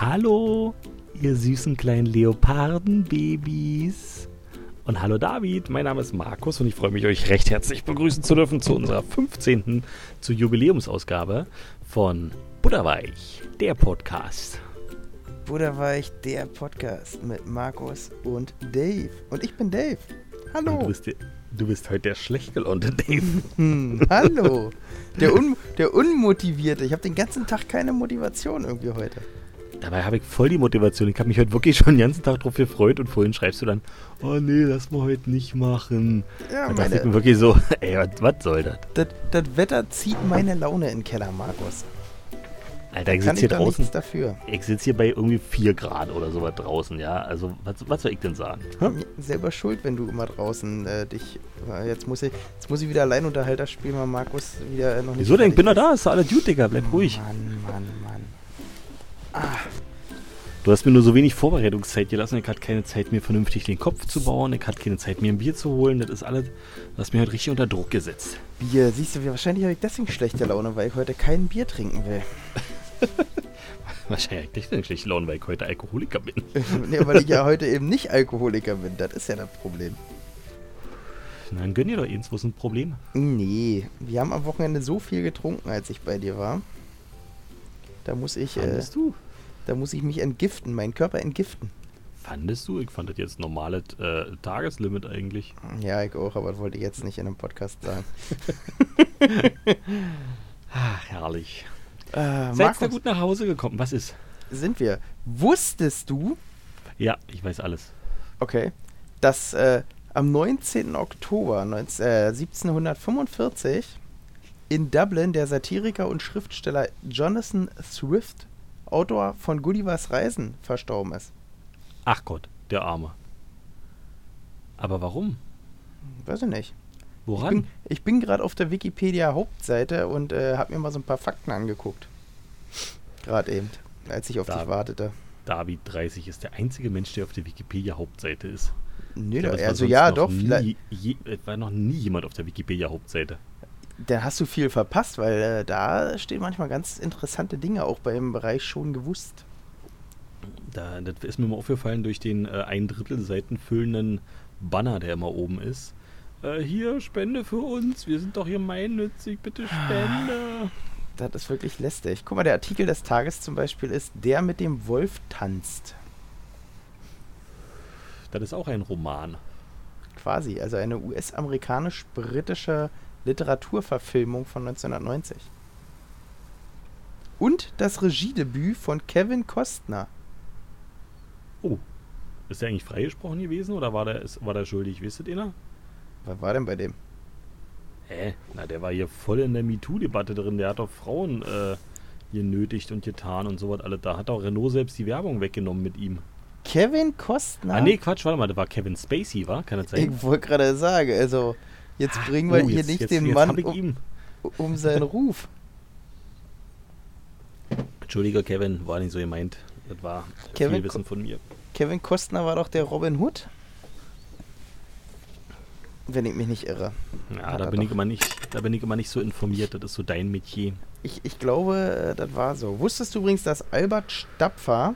Hallo, ihr süßen kleinen Leopardenbabys. Und hallo David, mein Name ist Markus und ich freue mich, euch recht herzlich begrüßen zu dürfen zu unserer 15. zur Jubiläumsausgabe von Butterweich, der Podcast. Butterweich, der Podcast mit Markus und Dave. Und ich bin Dave. Hallo. Du, bist, du bist heute der schlecht gelaunte Dave. Hm, hallo. Der, Un der Unmotivierte. Ich habe den ganzen Tag keine Motivation irgendwie heute. Dabei habe ich voll die Motivation. Ich habe mich heute wirklich schon den ganzen Tag drauf gefreut und vorhin schreibst du dann, oh nee, lass mal heute nicht machen. Ja, da dachte ich mir wirklich so, ey, was, soll das? das, Wetter zieht meine Laune in den Keller, Markus. Alter, ich sitze hier draußen. nichts dafür. Ich sitze hier bei irgendwie 4 Grad oder sowas draußen, ja. Also, was, was soll ich denn sagen? Hä? Selber schuld, wenn du immer draußen äh, dich. äh, Jetzt muss, ich, jetzt muss ich wieder Alleinunterhalter spielen, weil Markus wieder äh, noch nicht. Wieso denn? Ich bin doch da, ist doch alles gut, Digga, bleib ruhig. Mann, Mann, Mann. Du hast mir nur so wenig Vorbereitungszeit gelassen. Ich hatte keine Zeit, mir vernünftig den Kopf zu bauen. Ich hatte keine Zeit, mir ein Bier zu holen. Das ist alles, du hast mir heute richtig unter Druck gesetzt. Bier, siehst du, wahrscheinlich habe ich deswegen schlechte Laune, weil ich heute kein Bier trinken will. Wahrscheinlich nicht eine schlechte Laune, weil ich heute Alkoholiker bin. nee, weil ich ja heute eben nicht Alkoholiker bin. Das ist ja das Problem. Dann gönn dir doch eins, wo ist ein Problem? Nee, wir haben am Wochenende so viel getrunken, als ich bei dir war. Da muss ich, äh, Fandest du? Da muss ich mich entgiften, meinen Körper entgiften. Fandest du? Ich fand das jetzt normales äh, Tageslimit eigentlich. Ja, ich auch, aber das wollte ich jetzt nicht in einem Podcast sagen. Ach, herrlich. Äh, Seid ihr gut nach Hause gekommen? Was ist? sind wir. Wusstest du, Ja, ich weiß alles. okay, dass äh, am 19. Oktober 19, äh, 1745 in Dublin der Satiriker und Schriftsteller Jonathan Swift, Autor von Gullivers Reisen, verstorben ist? Ach Gott, der Arme. Aber warum? Weiß ich nicht. Ich Woran? bin, ich bin gerade auf der Wikipedia Hauptseite und äh, habe mir mal so ein paar Fakten angeguckt. Gerade eben, als ich auf Da- dich wartete. David 30 ist der einzige Mensch, der auf der Wikipedia-Hauptseite ist. Nö, Ich glaub, also ja, doch, nie, vielleicht. Je, es war noch nie jemand auf der Wikipedia-Hauptseite. Da hast du viel verpasst, weil äh, da stehen manchmal ganz interessante Dinge auch beim Bereich schon gewusst. Da, das ist mir mal aufgefallen durch den äh, ein Drittel Seiten füllenden Banner, der immer oben ist. Äh, hier, Spende für uns. Wir sind doch hier gemeinnützig. Bitte Spende. Das ist wirklich lästig. Guck mal, der Artikel des Tages zum Beispiel ist Der mit dem Wolf tanzt. Das ist auch ein Roman. Quasi, also eine US-amerikanisch-britische Literaturverfilmung von 1990. Und das Regiedebüt von Kevin Costner. Oh. Ist der eigentlich freigesprochen gewesen oder war der, ist, war der schuldig? Wisst ihr noch? Was war denn bei dem? Hä? Na, der war hier voll in der MeToo-Debatte drin. Der hat doch Frauen äh, genötigt und getan und sowas alles. Da hat auch Renault selbst die Werbung weggenommen mit ihm. Kevin Costner? Ah, nee, Quatsch, warte mal. Das war Kevin Spacey, war? Kann das sein? Ich wollte gerade sagen, also jetzt Ah, bringen wir oh, hier jetzt- nicht jetzt- den jetzt Mann um, um seinen Ruf. Entschuldige, Kevin, war nicht so gemeint. Das war Kevin viel Wissen von mir. Kevin Costner war doch der Robin Hood. Wenn ich mich nicht irre. Ja, Hat da bin, ich immer nicht, da bin ich immer nicht so informiert. Das ist so dein Metier. Ich, ich glaube, äh, das war so. Wusstest du übrigens, dass Albert Stapfer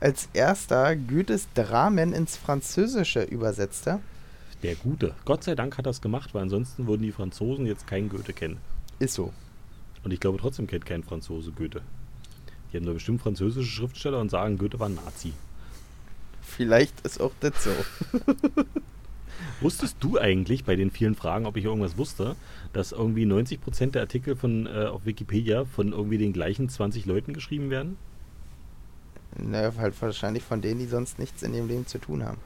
als erster Goethes Dramen ins Französische übersetzte? Der Gute. Gott sei Dank hat er es gemacht, weil ansonsten würden die Franzosen jetzt keinen Goethe kennen. Ist so. Und ich glaube trotzdem kennt kein Franzose Goethe. Die haben da bestimmt französische Schriftsteller und sagen, Goethe war ein Nazi. Vielleicht ist auch das so. Wusstest du eigentlich bei den vielen Fragen, ob ich irgendwas wusste, dass irgendwie 90% der Artikel von, äh, auf Wikipedia von irgendwie den gleichen 20 Leuten geschrieben werden? Naja, halt wahrscheinlich von denen, die sonst nichts in ihrem Leben zu tun haben.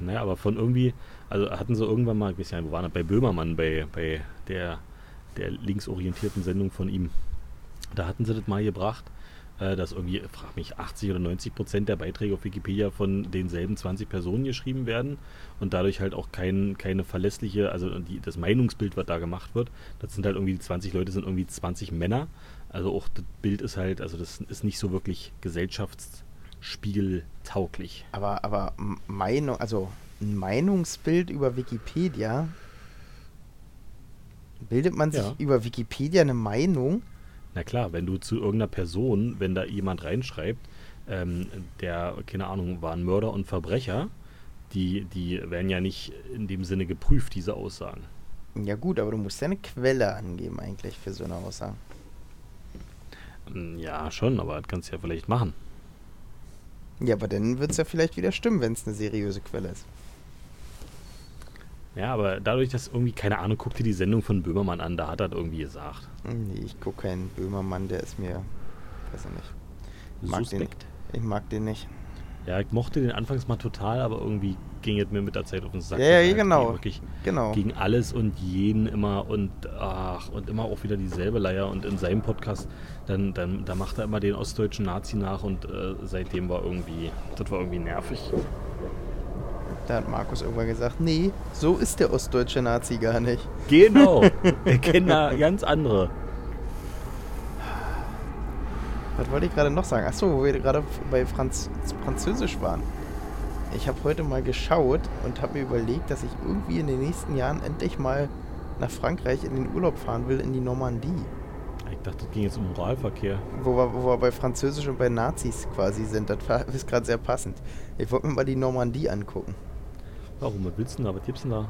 Naja, aber von irgendwie, also hatten sie irgendwann mal, ich weiß ja, wo waren das, bei Böhmermann, bei, bei der, der linksorientierten Sendung von ihm. Da hatten sie das mal gebracht, äh, dass irgendwie, frag mich, 80 oder 90 Prozent der Beiträge auf Wikipedia von denselben 20 Personen geschrieben werden und dadurch halt auch kein, keine verlässliche, also die, das Meinungsbild, was da gemacht wird, das sind halt irgendwie, die 20 Leute sind irgendwie 20 Männer. Also auch das Bild ist halt, also das ist nicht so wirklich gesellschaftsspiegeltauglich. Aber, aber Meinung, also ein Meinungsbild über Wikipedia. Bildet man sich Ja. über Wikipedia eine Meinung? Na klar, wenn du zu irgendeiner Person, wenn da jemand reinschreibt, ähm, der, keine Ahnung, war ein Mörder und Verbrecher, die, die werden ja nicht in dem Sinne geprüft, diese Aussagen. Ja gut, aber du musst ja eine Quelle angeben eigentlich für so eine Aussage. Mm, Ja, schon, aber das kannst du ja vielleicht machen. Ja, aber dann wird es ja vielleicht wieder stimmen, wenn es eine seriöse Quelle ist. Ja, aber dadurch, dass irgendwie, keine Ahnung, guck dir die Sendung von Böhmermann an, da hat er irgendwie gesagt. Nee, ich gucke keinen Böhmermann, der ist mir. Weiß ich nicht. Mag Suspekt. Den, ich mag den nicht. Ja, ich mochte den anfangs mal total, aber irgendwie ging es mir mit der Zeit auf den Sack. Ja, ja, er genau. Wirklich Genau. gegen alles und jeden immer und ach, und immer auch wieder dieselbe Leier. Und in seinem Podcast, dann, dann da macht er immer den ostdeutschen Nazi nach und äh, seitdem war irgendwie, das war irgendwie nervig. Da hat Markus irgendwann gesagt, nee, so ist der ostdeutsche Nazi gar nicht. Genau, wir kennen da ganz andere. Was wollte ich gerade noch sagen? Achso, wo wir gerade bei Franz Französisch waren. Ich habe heute mal geschaut und habe mir überlegt, dass ich irgendwie in den nächsten Jahren endlich mal nach Frankreich in den Urlaub fahren will, in die Normandie. Ich dachte, das ging jetzt um Moralverkehr. Wo wir, wo wir bei Französisch und bei Nazis quasi sind. Das war- ist gerade sehr passend. Ich wollte mir mal die Normandie angucken. Warum? Was willst du denn da? Was gibt's denn da?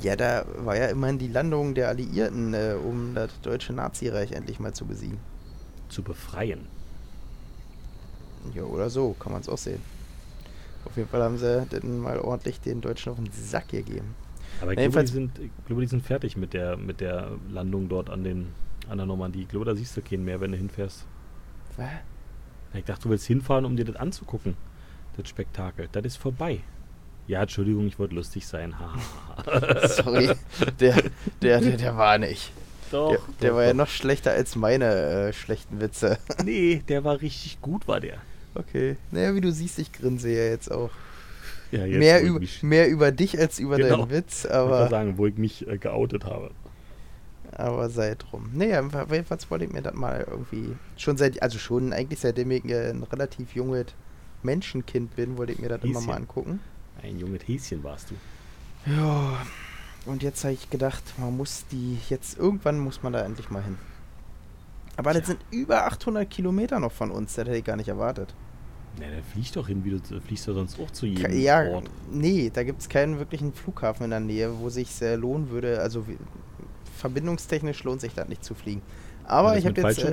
Ja, da war ja immerhin die Landung der Alliierten, äh, um das deutsche Nazireich endlich mal zu besiegen. Zu befreien. Ja, oder so, kann man es auch sehen. Auf jeden Fall haben sie dann mal ordentlich den Deutschen auf den Sack gegeben. Aber ich Na, glaube, die sind, ich glaube, die sind fertig mit der, mit der Landung dort an, den, an der Normandie. Ich glaube, da siehst du keinen mehr, wenn du hinfährst. Was? Ich dachte, du willst hinfahren, um dir das anzugucken. Das Spektakel. Das ist vorbei. Ja, Entschuldigung, ich wollte lustig sein. Sorry, der, der, der, der war nicht. doch, Der, der doch, war ja doch. noch schlechter als meine äh, schlechten Witze. Nee, der war richtig gut, war der. Okay. Naja, wie du siehst, ich grinse ja jetzt auch. Ja, jetzt, mehr, ich über, mehr über dich als über Genau. deinen Witz, ich wollte aber, sagen, wo ich mich äh, geoutet habe. Aber sei drum. Naja, jedenfalls wollte ich mir das mal irgendwie, schon seit, also schon eigentlich seitdem ich äh, ein relativ junges Menschenkind bin, wollte ich mir das immer mal angucken. Ein junges Häschen warst du. Ja, und jetzt habe ich gedacht, man muss die, jetzt irgendwann muss man da endlich mal hin. Aber das Tja. sind über 800 Kilometer noch von uns, das hätte ich gar nicht erwartet. Na, dann flieg doch hin, wie du du fliegst doch sonst auch zu jedem Ke- Ja, Ort. nee, da gibt es keinen wirklichen Flughafen in der Nähe, wo sich sehr lohnen würde. Also wie, verbindungstechnisch lohnt sich das nicht zu fliegen. Aber ich habe jetzt, äh,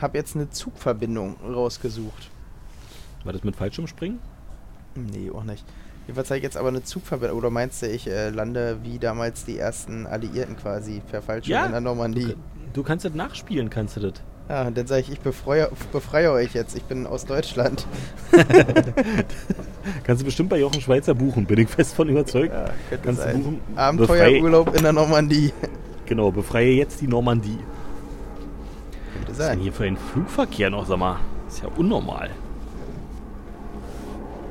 hab jetzt eine Zugverbindung rausgesucht. War das mit Fallschirmspringen? Nee, auch nicht. Jedenfalls habe ich jetzt aber eine Zugverbindung. Oder meinst du, ich äh, lande wie damals die ersten Alliierten quasi per Fallschirm Ja. in der Normandie? Du kannst das nachspielen, kannst du das. Ja, und dann sage ich, ich befreie, befreie euch jetzt. Ich bin aus Deutschland. Kannst du bestimmt bei Jochen Schweizer buchen, bin ich fest von überzeugt. Ja, Kannst du buchen? Abenteuerurlaub in der Normandie. Genau, befreie jetzt die Normandie. Könnte Was ist denn sein. hier für ein Flugverkehr noch, sag mal? ist ja unnormal.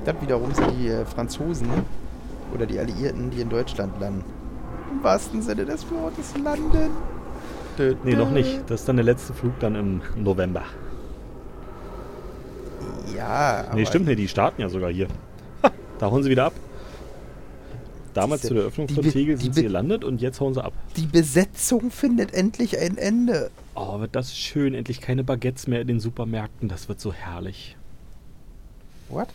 Das wiederum sind die äh, Franzosen oder die Alliierten, die in Deutschland landen. Im wahrsten Sinne des Wortes landen. Dö, Nee, noch nicht. Das ist dann der letzte Flug dann im November. Ja, aber Nee, stimmt nicht, die starten ja sogar hier. Ha, da hauen sie wieder ab. Damals Siehste, zu der Öffnung die von Tegel sind sie gelandet und jetzt hauen sie ab. Die Besetzung findet endlich ein Ende. Oh, wird das schön. Endlich keine Baguettes mehr in den Supermärkten. Das wird so herrlich. What?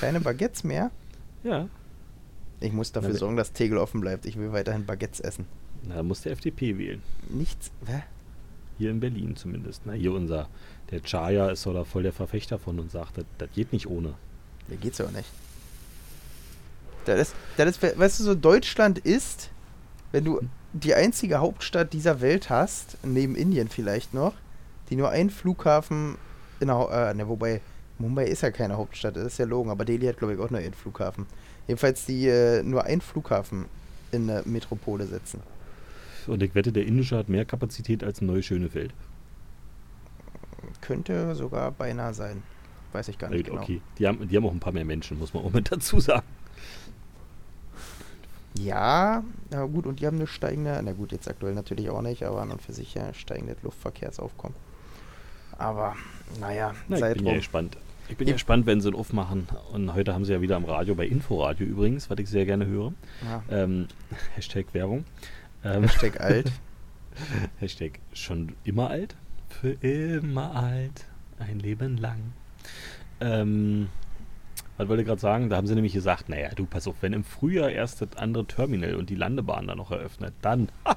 Keine Baguettes mehr? Ja. Ich muss dafür Na, sorgen, dass Tegel offen bleibt. Ich will weiterhin Baguettes essen. Na, da muss der FDP wählen. Nichts. Hä? Hier in Berlin zumindest. Na, hier unser, der Chaya ist doch da voll der Verfechter von und sagt, das, das geht nicht ohne. Da geht's ja auch nicht. Das das weißt du, so Deutschland ist, wenn du die einzige Hauptstadt dieser Welt hast, neben Indien vielleicht noch, die nur einen Flughafen in der, äh, ne, wobei Mumbai ist ja keine Hauptstadt, das ist ja Logen, aber Delhi hat glaube ich auch nur einen Flughafen. Jedenfalls die äh, nur einen Flughafen in der Metropole setzen. Und ich wette, der indische hat mehr Kapazität als ein neues Schönefeld. Könnte sogar beinahe sein. Weiß ich gar nicht Gut, genau. Okay, die haben, die haben auch ein paar mehr Menschen, muss man auch mit dazu sagen. Ja, na gut, und die haben eine steigende, na gut, jetzt aktuell natürlich auch nicht, aber an und für sich ja steigende Luftverkehrsaufkommen. Aber, naja, Na, ich sei bin ja drum. gespannt. Ich bin Ja. ja gespannt, wenn sie ihn aufmachen. Und heute haben sie ja wieder am Radio, bei Inforadio übrigens, was ich sehr gerne höre. Ja, Ähm, Hashtag Werbung. Ähm, Hashtag alt. Hashtag schon immer alt? Für immer alt. Ein Leben lang. Ähm, was wollte ich gerade sagen? Da haben sie nämlich gesagt, naja, du pass auf, wenn im Frühjahr erst das andere Terminal und die Landebahn dann noch eröffnet, dann ha,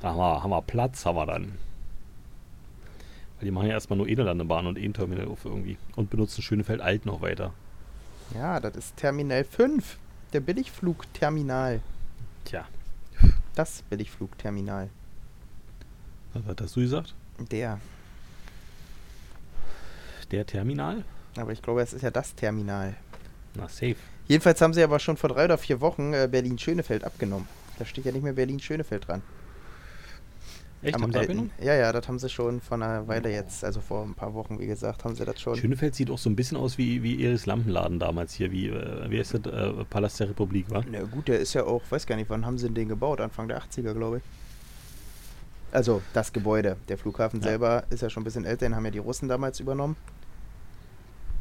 da haben, wir, haben wir Platz, haben wir dann. Weil die machen ja erstmal nur eine Landebahn und ein Terminal auf irgendwie und benutzen Schönefeld Alt noch weiter. Ja, das ist Terminal 5. Der Billigflugterminal. Tja, Das Billigflugterminal. was, was hast du gesagt? Der. Der Terminal? Aber ich glaube, es ist ja das Terminal. Na, safe. Jedenfalls haben sie aber schon vor drei oder vier Wochen äh, Berlin-Schönefeld abgenommen. Da steht ja nicht mehr Berlin-Schönefeld dran. Echt? Am Haben sie abgenommen? Ja, ja, das haben sie schon vor einer Weile jetzt, also vor ein paar Wochen, wie gesagt, haben sie das schon. Schönefeld sieht auch so ein bisschen aus wie, wie Eris Lampenladen damals hier, wie, äh, wie heißt das? Äh, Palast der Republik, wa? Na gut, der ist ja auch, weiß gar nicht, wann haben sie den gebaut? Anfang der 80er, glaube ich. Also das Gebäude. Der Flughafen Ja. selber ist ja schon ein bisschen älter, den haben ja die Russen damals übernommen.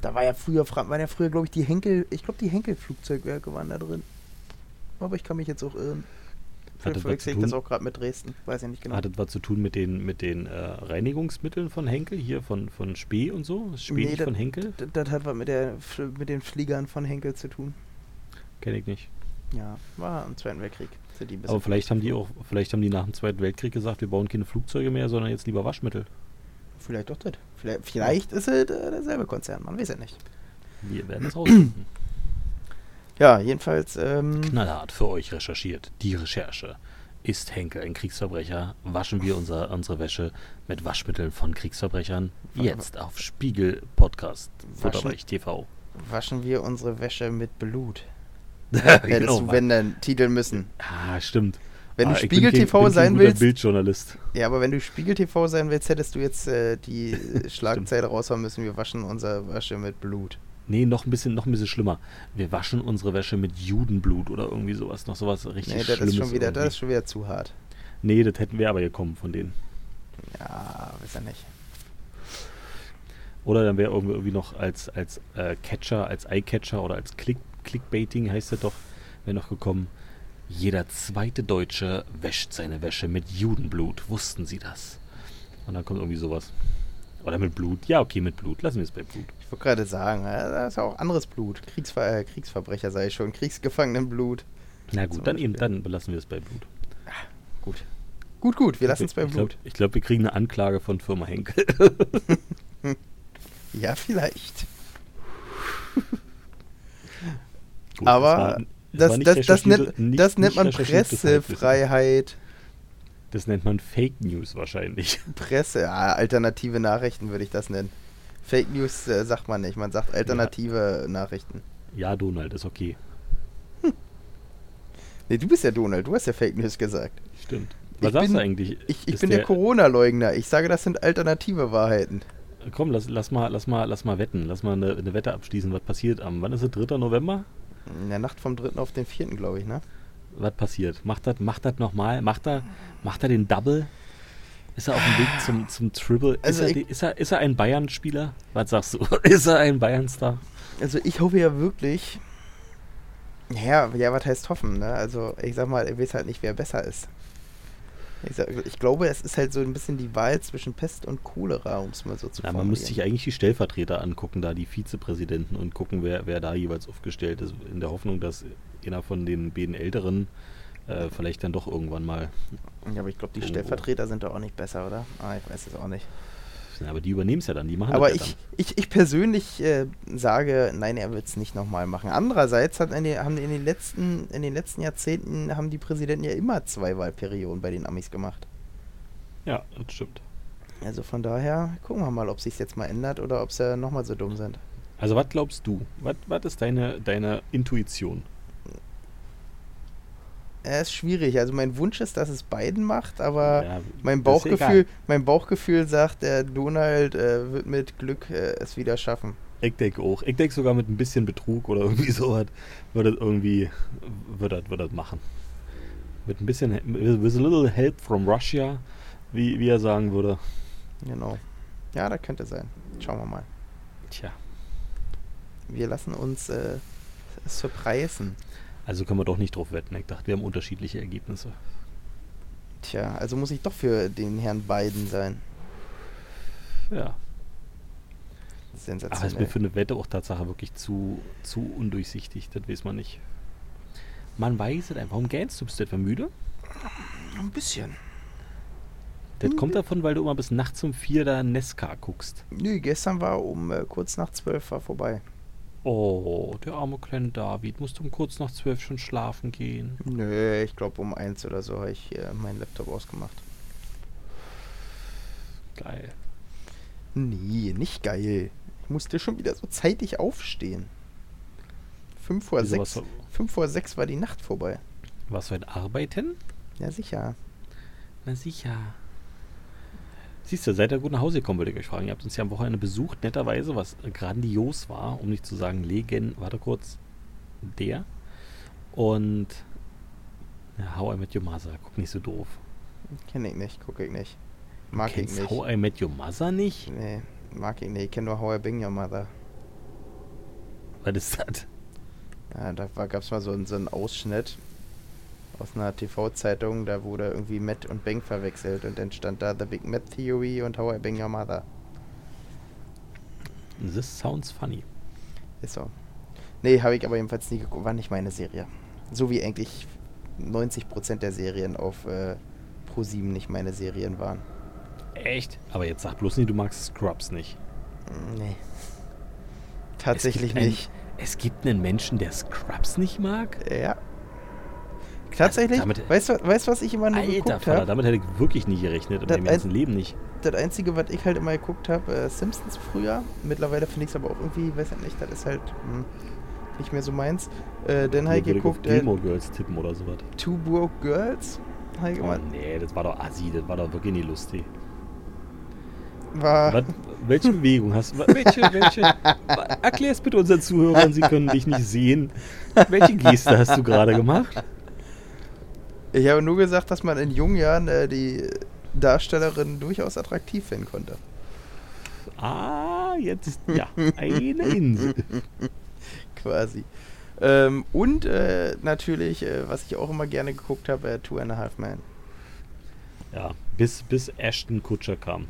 Da war ja früher, waren ja früher, glaube ich, die Henkel, ich glaube, die Henkel-Flugzeugwerke waren da drin. Aber ich kann mich jetzt auch irren. Vielleicht verwechsel ich das auch gerade mit Dresden. Weiß ich nicht genau. Hat das was zu tun mit den, mit den äh, Reinigungsmitteln von Henkel, hier von, von Spee und so? Spee Nee, nicht das- von Henkel? Das hat was mit, der, mit den Fliegern von Henkel zu tun. Kenne ich nicht. Ja, war im Zweiten Weltkrieg. Aber vielleicht haben die auch, vielleicht haben die nach dem Zweiten Weltkrieg gesagt, wir bauen keine Flugzeuge mehr, sondern jetzt lieber Waschmittel. Vielleicht doch das. Vielleicht, vielleicht ist es äh, derselbe Konzern, man weiß es nicht. Wir werden es rausfinden. Ja, jedenfalls, ähm, Knallhart für euch recherchiert. Die Recherche. Ist Henkel ein Kriegsverbrecher? Waschen wir unser, unsere Wäsche mit Waschmitteln von Kriegsverbrechern? Jetzt auf Spiegel Podcast. Futterreich TV. waschen wir unsere Wäsche mit Blut. Hättest Hättest du, wenn dann titeln müssen. Ah, stimmt. Wenn ah, du Spiegel kein- TV sein willst, Bildjournalist. ja, aber wenn du Spiegel TV sein willst, hättest du jetzt äh, die Schlagzeile raushauen müssen, wir waschen unsere Wäsche mit Blut. Nee, noch ein bisschen, noch ein bisschen schlimmer. Wir waschen unsere Wäsche mit Judenblut oder irgendwie sowas. Noch sowas richtig Nee, das Schlimmes. ist schon wieder, das ist schon wieder zu hart. nee, das hätten wir aber gekommen von denen. Ja, weiß ja nicht. Oder dann wäre irgendwie, noch als, als äh, Catcher, als Eye-Catcher oder als Click, Clickbaiting heißt das doch, wäre noch gekommen. Jeder zweite Deutsche wäscht seine Wäsche mit Judenblut. Wussten Sie das? Und dann kommt irgendwie sowas. Oder mit Blut. Ja, okay, mit Blut. Lassen wir es bei Blut. Ich wollte gerade sagen, äh, da ist ja auch anderes Blut. Kriegsver äh, Kriegsverbrecher sei ich schon, Kriegsgefangenenblut. Na gut, dann eben, dann belassen wir es bei Blut. Gut. Gut, gut, wir lassen es bei ich glaub, Blut. Ich glaube, wir kriegen eine Anklage von Firma Henkel. Ja, vielleicht. Gut, Aber Das, das, das, nennt, nicht- das nennt man. Pressefreiheit. Das nennt man Fake News wahrscheinlich. Presse, ja, alternative Nachrichten würde ich das nennen. Fake News äh, sagt man nicht, man sagt alternative Nachrichten. Ja, Donald, ist okay. Nee, du bist ja Donald, du hast ja Fake News gesagt. Stimmt. Was Ich sagst bin- du eigentlich? Ich, ich bin der, Corona-Leugner. Ich sage, das sind alternative Wahrheiten. Komm, lass, lass, mal, lass, mal, lass mal wetten. Lass mal eine, eine Wette abschließen. Was passiert am, wann ist es, 3. November? In der Nacht vom 3. auf den 4., glaube ich, ne? Was passiert? Macht das macht das nochmal? Macht er, macht er den Double? Ist er auf dem Weg zum, zum Triple? Also ist, er, ist, er, ist er ein Bayern-Spieler? Was sagst du? ist er ein Bayern-Star? Also ich hoffe ja wirklich. Ja, ja, was heißt hoffen, ne? Also ich sag mal, ich weiß halt nicht, wer besser ist. Ich, sag, ich glaube, es ist halt so ein bisschen die Wahl zwischen Pest und Cholera, um es mal so zu Ja, man müsste sich eigentlich die Stellvertreter angucken, da die Vizepräsidenten und gucken, wer, wer da jeweils aufgestellt ist, in der Hoffnung, dass einer von den beiden Älteren äh, vielleicht dann doch irgendwann mal. Ja, aber ich glaube, die Oh. Stellvertreter sind doch auch nicht besser, oder? Ah, ich weiß es auch nicht. Ja, aber die übernehmen es ja dann, die machen Aber das ja ich, ich, ich persönlich äh, sage, nein, er wird es nicht nochmal machen. Andererseits hat in den, haben in den letzten in den letzten Jahrzehnten haben die Präsidenten ja immer zwei Wahlperioden bei den Amis gemacht. dann. Ja, das stimmt. Also von daher gucken wir mal, ob sich jetzt mal ändert oder ob sie nochmal so dumm sind. Also was glaubst du? Was, was ist deine, deine Intuition? Es ist schwierig. Also mein Wunsch ist, dass es Biden macht, aber Ja, mein ja Bauchgefühl, mein Bauchgefühl sagt, der Donald äh, wird mit Glück äh, es wieder schaffen. Ich denke auch. Ich denke sogar mit ein bisschen Betrug oder irgendwie sowas wird das irgendwie, wird das, wird das machen. Mit ein bisschen, with a little help from Russia, wie, wie er sagen würde. Genau. Ja, das könnte sein. Schauen wir mal. Tja, Wir lassen uns äh, surprisen. Also können wir doch nicht drauf wetten. Ich dachte, wir haben unterschiedliche Ergebnisse. Tja, also muss ich doch für den Herrn Biden sein. Ja. Sensationell. Aber es ist mir für eine Wette auch Tatsache wirklich zu, zu undurchsichtig. Das weiß man nicht. Man weiß es einfach. Warum gähnst du? Bist du etwa müde? Ein bisschen. Das kommt davon, weil du immer bis nachts um vier da Nesca guckst. Nö, gestern war um äh, kurz nach zwölf war vorbei. Oh, der arme kleine David. Musst um kurz nach zwölf schon schlafen gehen. Nö, ich glaube um eins oder so habe ich äh, meinen Laptop ausgemacht. Geil. Nee, nicht geil. Ich musste schon wieder so zeitig aufstehen. Fünf vor Wieso, sechs. was- Fünf vor sechs war die Nacht vorbei. Warst du heute arbeiten? Ja, sicher. Na sicher. Siehst du, seid ihr gut nach Hause gekommen, würde ich euch fragen. Ihr habt uns ja am Wochenende besucht, netterweise, was grandios war, um nicht zu sagen Legend. Warte kurz. Der. Und. Ja, How I Met Your Mother. Guck nicht so doof. Kenne ich nicht, gucke ich nicht. Mag ich nicht. How I Met Your Mother nicht? Nee, mag ich nicht. Ich kenne nur How I Bang Your Mother. Was ist das? Ja, da gab es mal so, so einen Ausschnitt aus einer TV-Zeitung, da wurde irgendwie Matt und Bang verwechselt und dann stand da The Big Matt Theory und How I Bang Your Mother. This sounds funny. Ist so. Nee, habe ich aber jedenfalls nie geguckt. War nicht meine Serie. So wie eigentlich 90% der Serien auf äh, Pro7 nicht meine Serien waren. Echt? Aber jetzt sag bloß nicht, du magst Scrubs nicht. Mm, Nee. Tatsächlich Es nicht. Einen, es gibt einen Menschen, der Scrubs nicht mag? Ja. Tatsächlich, damit- weißt du, weißt, was ich immer nur Alter geguckt habe? damit hätte ich wirklich nicht gerechnet. In Das meinem ein- ganzen Leben nicht. Das Einzige, was ich halt immer geguckt habe, äh, Simpsons früher. Mittlerweile finde ich es aber auch irgendwie, weiß ich nicht, das ist halt hm, nicht mehr so meins. Äh, dann habe ich geguckt, äh, Gilmore Girls tippen oder sowas. Two Broke Girls. Ich Oh nee, das war doch assi, das war doch wirklich nicht lustig. war, Was, welche Bewegung hast du? Welche, welche? Erklär es bitte unseren Zuhörern, sie können dich nicht sehen. Welche Geste hast du gerade gemacht? Ich habe nur gesagt, dass man in jungen Jahren äh, die Darstellerin durchaus attraktiv finden konnte. Ah, jetzt, ja, eine Insel. Quasi. Ähm, und äh, natürlich, äh, was ich auch immer gerne geguckt habe, äh, Two and a Half Men. Ja, bis, bis Ashton Kutscher kam.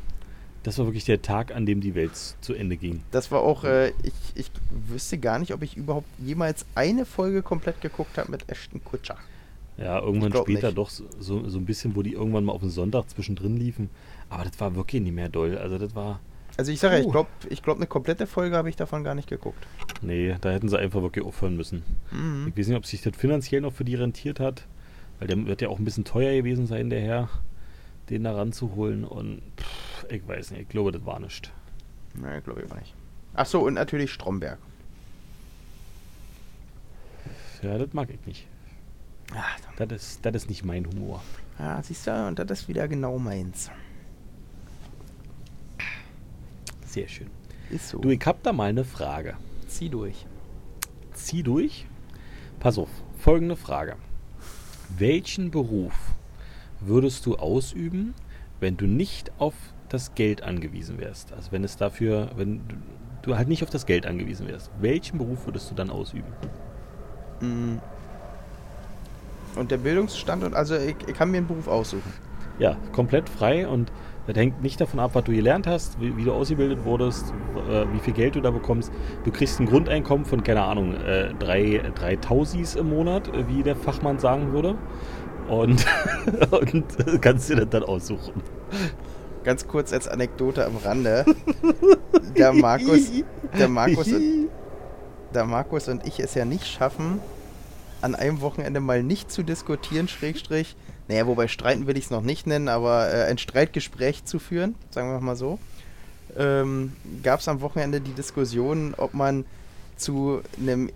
Das war wirklich der Tag, an dem die Welt zu Ende ging. Das war auch, äh, ich, ich wüsste gar nicht, ob ich überhaupt jemals eine Folge komplett geguckt habe mit Ashton Kutscher. Ja, irgendwann später nicht. doch so, so ein bisschen, wo die irgendwann mal auf den Sonntag zwischendrin liefen. Aber das war wirklich nicht mehr doll. Also das war, Also ich sage ja, ich glaube, ich glaub, eine komplette Folge habe ich davon gar nicht geguckt. nee, da hätten sie einfach wirklich aufhören müssen. Mhm. Ich weiß nicht, ob sich das finanziell noch für die rentiert hat, weil der wird ja auch ein bisschen teuer gewesen sein, der Herr, den da ranzuholen. Und pff, ich weiß nicht, ich glaube, das war nicht. Nee, glaube ich auch nicht. Ach so, und natürlich Stromberg. Ja, das mag ich nicht. Ah, Das ist, das ist nicht mein Humor. ja, siehst du, und das ist wieder genau meins. Sehr schön. Ist so. Du, ich hab da mal eine Frage. Zieh durch. Zieh durch. Pass auf, folgende Frage. Welchen Beruf würdest du ausüben, wenn du nicht auf das Geld angewiesen wärst? Also wenn es dafür, wenn du, halt nicht auf das Geld angewiesen wärst. Welchen Beruf würdest du dann ausüben? Mm. Und der Bildungsstand, und also ich, ich kann mir einen Beruf aussuchen. Ja, komplett frei und das hängt nicht davon ab, was du gelernt hast, wie, wie du ausgebildet wurdest, äh, wie viel Geld du da bekommst. Du kriegst ein Grundeinkommen von, keine Ahnung, äh, drei, drei Tausis im Monat, äh, wie der Fachmann sagen würde. Und, und kannst dir das dann aussuchen. Ganz kurz als Anekdote am Rande. Der Markus, der Markus, und, der Markus und ich es ja nicht schaffen, an einem Wochenende mal nicht zu diskutieren, Schrägstrich. Naja, wobei streiten will ich es noch nicht nennen, aber äh, ein Streitgespräch zu führen, sagen wir mal so. Ähm, Gab es am Wochenende die Diskussion, ob man zu einem,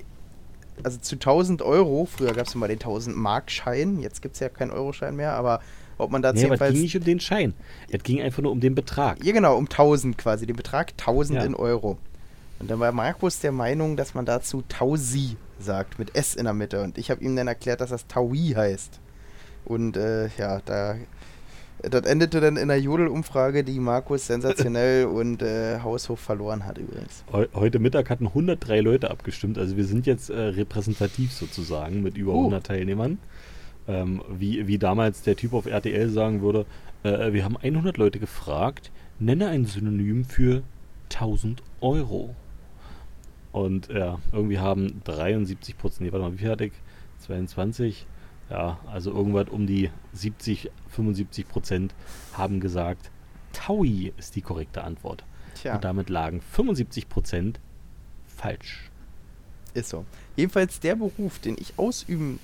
also zu 1000 Euro, früher gab es immer den 1000 Mark Schein, jetzt gibt es ja keinen Euroschein mehr, aber ob man da Nee, aber es ging nicht um den Schein. Es ging einfach nur um den Betrag. ja, genau, um 1000 quasi, den Betrag 1000 Ja. in Euro. Und dann war Markus der Meinung, dass man dazu Tausi sagt, mit S in der Mitte. Und ich habe ihm dann erklärt, dass das Taui heißt. Und äh, ja, da. Das endete dann in einer Jodelumfrage, die Markus sensationell und äh, haushoch verloren hat übrigens. Heu- Heute Mittag hatten 103 Leute abgestimmt. Also wir sind jetzt äh, repräsentativ sozusagen mit über Uh. 100 Teilnehmern. Ähm, wie, wie damals der Typ auf RTL sagen würde, äh, wir haben 100 Leute gefragt, nenne ein Synonym für 1000 Euro. Und ja, irgendwie haben 73 Prozent, nee, warte mal, wie viel hatte ich? 22? Ja, also irgendwas um die 70, 75 Prozent haben gesagt, Taui ist die korrekte Antwort. Tja, Und damit lagen 75 Prozent falsch. ist so. Jedenfalls der Beruf, den ich ausüben,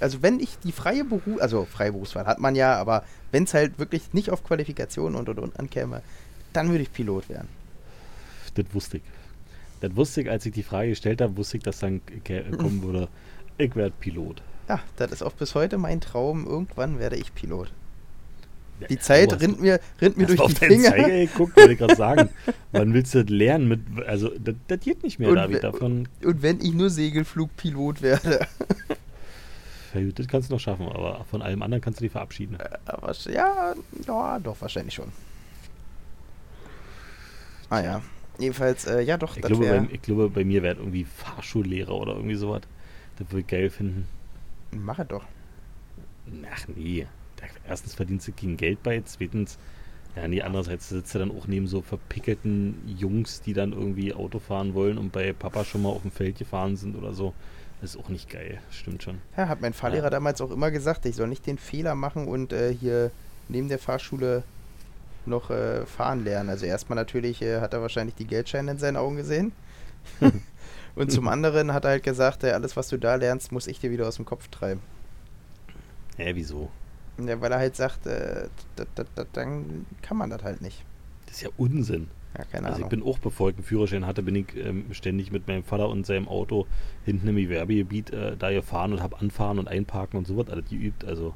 also wenn ich die freie Beruf, also freie Berufswahl hat man ja, aber wenn es halt wirklich nicht auf Qualifikation und und und ankäme, dann würde ich Pilot werden. Das wusste ich. Das wusste ich, als ich die Frage gestellt habe, wusste ich, dass dann ke- kommen würde, ich werde Pilot. Ja, das ist auch bis heute mein Traum. Irgendwann werde ich Pilot. Die Zeit rinnt mir, rinnt mir durch die Finger. Zeiger geguckt, wollte ich gerade sagen. Wann willst du das lernen? Mit, also, das, das geht nicht mehr, Und David. Davon, Und wenn ich nur Segelflugpilot werde. ja, gut, das kannst du noch schaffen, aber von allem anderen kannst du dich verabschieden. Aber sch- ja, ja, doch, wahrscheinlich schon. Ah ja. Jedenfalls, äh, ja doch, Ich das glaube, wäre. bei, ich glaube, bei mir wäre irgendwie Fahrschullehrer oder irgendwie sowas. Das würde ich geil finden. Mache doch. Ach nee. Erstens verdienst du kein Geld bei, zweitens, ja, nee, andererseits sitzt du dann auch neben so verpickelten Jungs, die dann irgendwie Auto fahren wollen und bei Papa schon mal auf dem Feld gefahren sind oder so. Das ist auch nicht geil, stimmt schon. Ja, hat mein Fahrlehrer Ja. damals auch immer gesagt, ich soll nicht den Fehler machen und äh, hier neben der Fahrschule noch äh, fahren lernen. Also erstmal natürlich äh, hat er wahrscheinlich die Geldscheine in seinen Augen gesehen. und zum anderen hat er halt gesagt, äh, alles was du da lernst, muss ich dir wieder aus dem Kopf treiben. Hä, wieso? Ja, weil er halt sagt, äh, dann kann man das halt nicht. Das ist ja Unsinn. Ja, keine Also ich Ahnung. bin auch, bevor ich einen Führerschein hatte, bin ich ähm, ständig mit meinem Vater und seinem Auto hinten im Gewerbegebiet äh, da gefahren und habe anfahren und einparken und sowas alles geübt. Also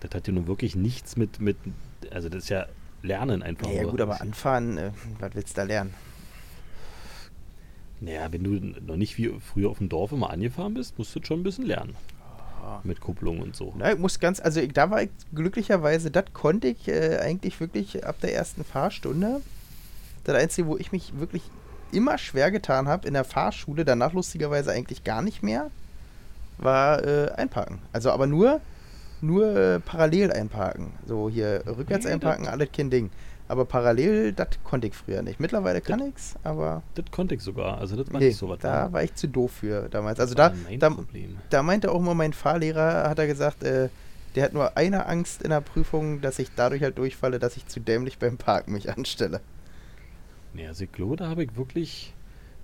das hat ja nun wirklich nichts mit, mit also das ist ja Lernen einfach. ja, ja gut, aber anfahren, äh, was willst du da lernen? Naja, wenn du noch nicht wie früher auf dem Dorf immer angefahren bist, musst du schon ein bisschen lernen. Ah. Mit Kupplung und so. Na, ich muss ganz, also ich, da war ich glücklicherweise, das konnte ich äh, eigentlich wirklich ab der ersten Fahrstunde. Das Einzige, wo ich mich wirklich immer schwer getan habe in der Fahrschule, danach lustigerweise eigentlich gar nicht mehr, war äh, einparken. Also aber nur, nur äh, parallel einparken. So hier rückwärts Nee, einparken, alles kein Ding. Aber parallel, das konnte ich früher nicht. Mittlerweile kann ich's, aber Das konnte ich sogar. Also das war nee, nicht so was. da war ich zu doof für damals. Also da, da, da meinte auch immer mein Fahrlehrer, hat er gesagt, äh, der hat nur eine Angst in der Prüfung, dass ich dadurch halt durchfalle, dass ich zu dämlich beim Parken mich anstelle. Nee, also ich glaube, da habe ich wirklich.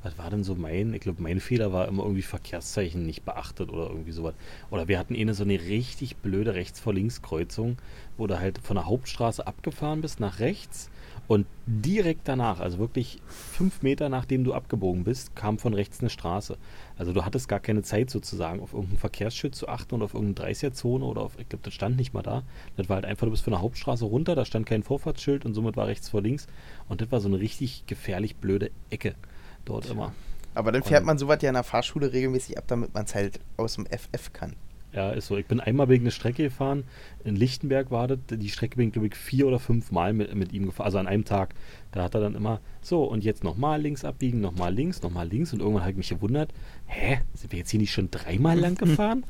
Was war denn so mein? Ich glaube, mein Fehler war immer irgendwie Verkehrszeichen nicht beachtet oder irgendwie sowas. Oder wir hatten eine so eine richtig blöde rechts vor links Kreuzung, wo du halt von der Hauptstraße abgefahren bist nach rechts und direkt danach, also wirklich fünf Meter nachdem du abgebogen bist, kam von rechts eine Straße. Also du hattest gar keine Zeit sozusagen auf irgendein Verkehrsschild zu achten oder auf irgendeine 30er-Zone oder auf, ich glaube, das stand nicht mal da. Das war halt einfach, du bist von der Hauptstraße runter, da stand kein Vorfahrtsschild und somit war rechts vor links. Und das war so eine richtig gefährlich blöde Ecke dort immer. Aber dann fährt man sowas ja in der Fahrschule regelmäßig ab, damit man es halt aus dem FF kann. Ja, ist so. Ich bin einmal wegen eine Strecke gefahren. In Lichtenberg war das. Die Strecke bin ich, glaube ich, vier oder fünf Mal mit, mit ihm gefahren. Also an einem Tag. Da hat er dann immer, so, und jetzt nochmal links abbiegen, nochmal links, nochmal links. Und irgendwann habe ich mich gewundert, hä, sind wir jetzt hier nicht schon dreimal lang gefahren?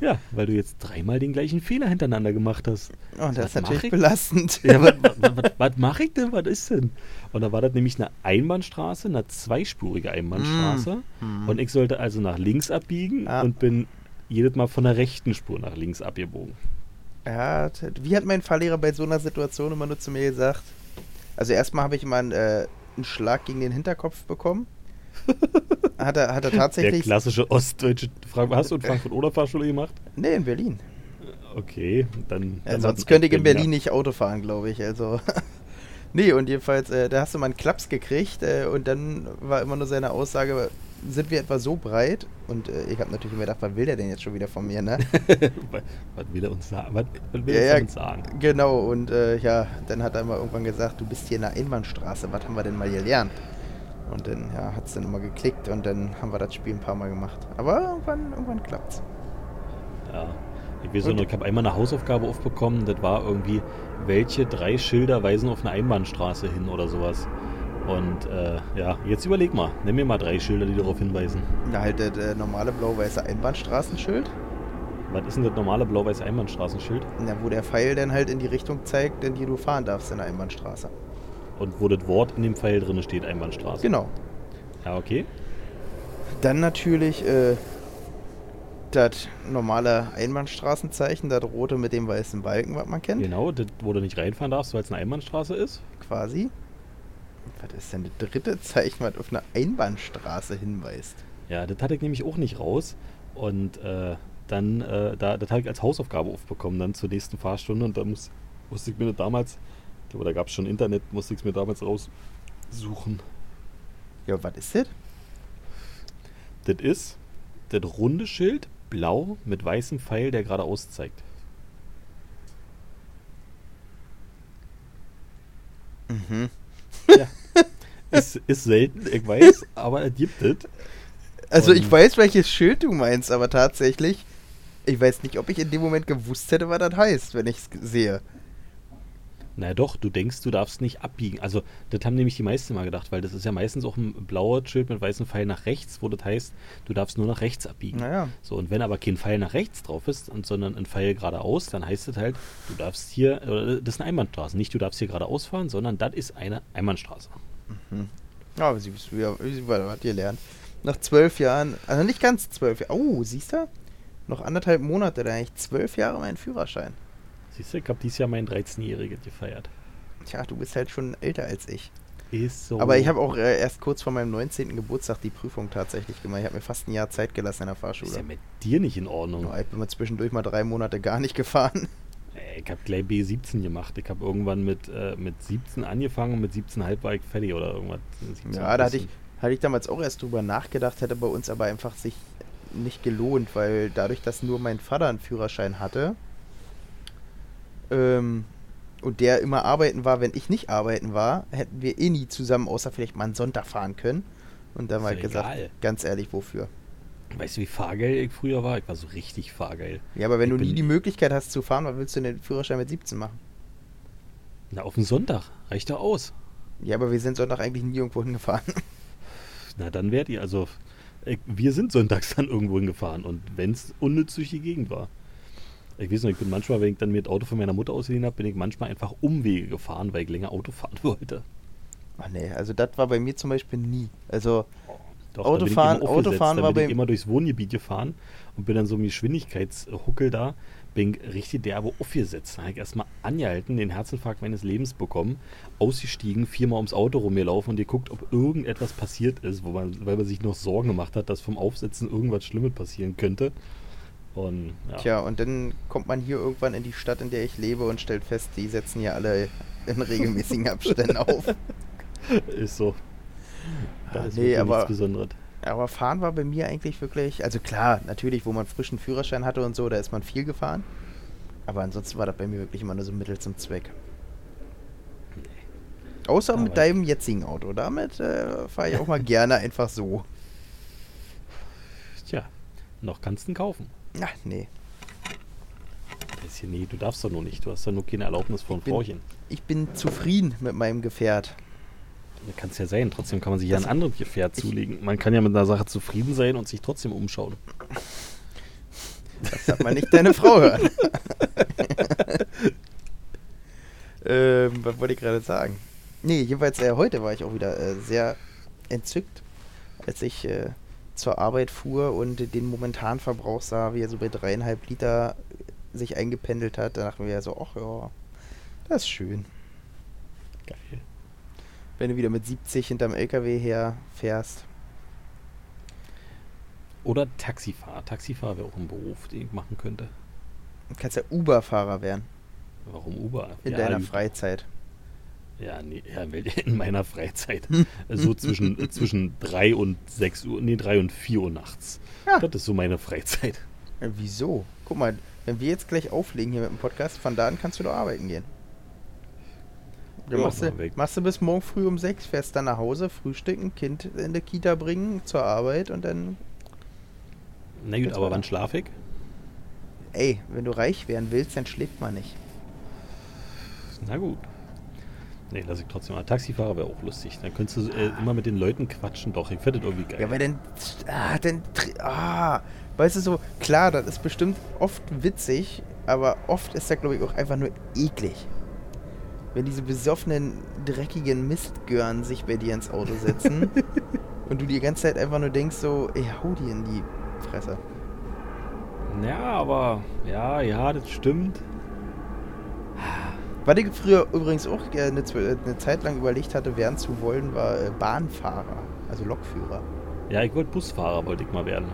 Ja, weil du jetzt dreimal den gleichen Fehler hintereinander gemacht hast. Oh, das Was ist natürlich ich? belastend. Ja, was, was, was, mache ich denn? Was ist denn? Und da war das nämlich eine Einbahnstraße, eine zweispurige Einbahnstraße. Mm. Und ich sollte also nach links abbiegen Ah. und bin jedes Mal von der rechten Spur nach links abgebogen. Ja, wie hat mein Fahrlehrer bei so einer Situation immer nur zu mir gesagt? Also erstmal habe ich immer einen, äh, einen Schlag gegen den Hinterkopf bekommen. Hat er, hat er Der tatsächlich. klassische ostdeutsche Frage. Hast du in Frankfurt oder Fahrschule gemacht? Nee, in Berlin. Okay, dann. Ja, dann sonst könnte ich in ja. Berlin nicht Auto fahren, glaube ich. Also. nee, und jedenfalls, äh, da hast du mal einen Klaps gekriegt äh, und dann war immer nur seine Aussage, sind wir etwa so breit? Und äh, ich habe natürlich immer gedacht, was will der denn jetzt schon wieder von mir, ne? was, will er uns sagen? Was, was will Ja, er uns sagen? genau, und äh, ja, dann hat er mal irgendwann gesagt, du bist hier in der Einbahnstraße, was haben wir denn mal gelernt? Und dann ja, hat es dann immer geklickt und dann haben wir das Spiel ein paar Mal gemacht. Aber irgendwann, irgendwann klappt's. Ja. Ich weiß noch, ich habe einmal eine Hausaufgabe aufbekommen, das war irgendwie, welche drei Schilder weisen auf eine Einbahnstraße hin oder sowas. Und äh, ja, jetzt überleg mal, nimm mir mal drei Schilder, die darauf hinweisen. Na halt das äh, normale blau-weiße Einbahnstraßenschild. Was ist denn das normale blau-weiß Einbahnstraßenschild? Na, wo der Pfeil dann halt in die Richtung zeigt, in die du fahren darfst in der Einbahnstraße. Und wo das Wort in dem Pfeil drin steht, Einbahnstraße. Genau. Ja, okay. Dann natürlich äh, das normale Einbahnstraßenzeichen, das rote mit dem weißen Balken, was man kennt. Genau, das, wo du nicht reinfahren darfst, weil es eine Einbahnstraße ist. Quasi. Was ist denn das dritte Zeichen, was auf eine Einbahnstraße hinweist? Ja, das hatte ich nämlich auch nicht raus. Und äh, dann, äh, da, das habe ich als Hausaufgabe aufbekommen, dann zur nächsten Fahrstunde. Und da muss, musste ich mir das damals, ich glaube, da gab es schon Internet, musste ich es mir damals raussuchen. Ja, was ist das? Das ist das runde Schild, blau mit weißem Pfeil, der geradeaus zeigt. Mhm. Ja. ist, ist selten, ich weiß, aber es gibt es. Also Und- ich weiß, welches Schild du meinst, aber tatsächlich, ich weiß nicht, ob ich in dem Moment gewusst hätte, was das heißt, wenn ich es sehe. Na doch, du denkst, du darfst nicht abbiegen. Also, das haben nämlich die meisten mal gedacht, weil das ist ja meistens auch ein blauer Schild mit weißem Pfeil nach rechts, wo das heißt, du darfst nur nach rechts abbiegen. Naja. So, und wenn aber kein Pfeil nach rechts drauf ist, und, sondern ein Pfeil geradeaus, dann heißt es halt, du darfst hier, oder das ist eine Einbahnstraße. Nicht du darfst hier geradeaus fahren, sondern das ist eine Einbahnstraße. Ja, aber sie wie- was hat ihr lernt. Nach zwölf Jahren, also nicht ganz zwölf Jahre. Oh, siehst du? Noch anderthalb Monate, da eigentlich zwölf Jahre mein Führerschein. Siehst du, ich habe dieses Jahr meinen 13-Jährigen gefeiert. Tja, du bist halt schon älter als ich. Ist so. Aber ich habe auch äh, erst kurz vor meinem 19. Geburtstag die Prüfung tatsächlich gemacht. Ich habe mir fast ein Jahr Zeit gelassen in der Ist Fahrschule. ja mit dir nicht in Ordnung. Ja, ich bin mal zwischendurch mal drei Monate gar nicht gefahren. Ich habe gleich B17 gemacht. Ich habe irgendwann mit, äh, mit 17 angefangen und mit 17,5 war ich fertig oder irgendwas. 17 Ja, da hatte ich, hatte ich damals auch erst drüber nachgedacht, hätte bei uns aber einfach sich nicht gelohnt, weil dadurch, dass nur mein Vater einen Führerschein hatte ähm, und der immer arbeiten war, wenn ich nicht arbeiten war, hätten wir eh nie zusammen, außer vielleicht mal einen Sonntag fahren können. Und dann mal ja gesagt, egal. ganz ehrlich, wofür? Weißt du, wie fahrgeil ich früher war? Ich war so richtig fahrgeil. Ja, aber wenn Ich du nie die Möglichkeit hast zu fahren, was willst du denn den Führerschein mit 17 machen? Na, auf den Sonntag. Reicht doch aus. Ja, aber wir sind Sonntag eigentlich nie irgendwo hingefahren. Na, dann wärt ihr. Also, äh, wir sind sonntags dann irgendwo hingefahren. Und wenn es unnütz durch die Gegend war. Ich weiß noch, ich bin manchmal, wenn ich dann mir das Auto von meiner Mutter ausgeliehen habe, bin ich manchmal einfach Umwege gefahren, weil ich länger Auto fahren wollte. Ach nee, also das war bei mir zum Beispiel nie. Also, Doch, Autofahren-. Autofahren da war bei- immer durchs Wohngebiet gefahren und bin dann so im Geschwindigkeitshuckel da, bin ich richtig derbe aufgesetzt. Da habe ich erstmal angehalten, den Herzinfarkt meines Lebens bekommen, ausgestiegen, viermal ums Auto rumgelaufen und geguckt, ob irgendetwas passiert ist, wo man, weil man sich noch Sorgen gemacht hat, dass vom Aufsetzen irgendwas Schlimmes passieren könnte. Und ja, Tja, und dann kommt man hier irgendwann in die Stadt, in der ich lebe und stellt fest, die setzen hier alle in regelmäßigen Abständen auf. ist so. Ah, ist nee, aber- nichts Besonderes. Aber fahren war bei mir eigentlich wirklich, also klar, natürlich, wo man frischen Führerschein hatte und so, da ist man viel gefahren. Aber ansonsten war das bei mir wirklich immer nur so Mittel zum Zweck. Außer Aber mit deinem jetzigen Auto. Damit äh, fahre ich auch mal gerne einfach so. Tja, noch kannst du ihn kaufen. Ach, nee. Das hier, nee, du darfst doch nur nicht. Du hast doch nur keine Erlaubnis von Frauchen. Ich bin zufrieden mit meinem Gefährt. Kann es ja sein. Trotzdem kann man sich ja Das- ein anderes Gefährt zulegen. Man kann ja mit einer Sache zufrieden sein und sich trotzdem umschauen. Das hat man nicht deine Frau hören. ähm, was wollte ich gerade sagen? Nee, jedenfalls äh, heute war ich auch wieder äh, sehr entzückt, als ich äh, zur Arbeit fuhr und den momentanen Verbrauch sah, wie er so bei dreieinhalb Liter sich eingependelt hat. Da dachten wir ja so, ach ja, das ist schön. Geil. Wenn du wieder mit 70 hinterm LKW herfährst. Oder Taxifahrer. Taxifahrer wäre auch ein Beruf, den ich machen könnte. Du kannst ja Uber-Fahrer werden Warum Uber? in ja, deiner. Freizeit. Ja, nee, ja, in meiner Freizeit. so zwischen, zwischen 3 und 6 Uhr, nee, 3 und 4 Uhr nachts. Ja. Das ist so meine Freizeit. Äh, Wieso? Guck mal, wenn wir jetzt gleich auflegen hier mit dem Podcast, von da an kannst du doch arbeiten gehen. Ja, Ja, machst, du, machst du bis morgen früh um sechs, fährst dann nach Hause, frühstücken, Kind in die Kita bringen, zur Arbeit und dann, Na gut, aber weiter. wann schlaf ich? ey, wenn du reich werden willst, dann schläft man nicht. Na gut. Nee, lass ich trotzdem mal. Taxifahrer wäre auch lustig. Dann könntest du äh, immer mit den Leuten quatschen. Doch, ich finde das irgendwie geil. Ja, weil dann. Ah, dann. Ah, weißt du so, klar, das ist bestimmt oft witzig, aber oft ist das, glaube ich, auch einfach nur eklig. Wenn diese besoffenen, dreckigen Mistgören sich bei dir ins Auto setzen und du die ganze Zeit einfach nur denkst, so, ey, hau die in die Fresse. Ja, aber. Ja, ja, das stimmt. Was ich früher übrigens auch äh, eine, eine Zeit lang überlegt hatte, werden zu wollen, war äh, Bahnfahrer, also Lokführer. Ja, ich wollte Busfahrer, wollte ich mal werden.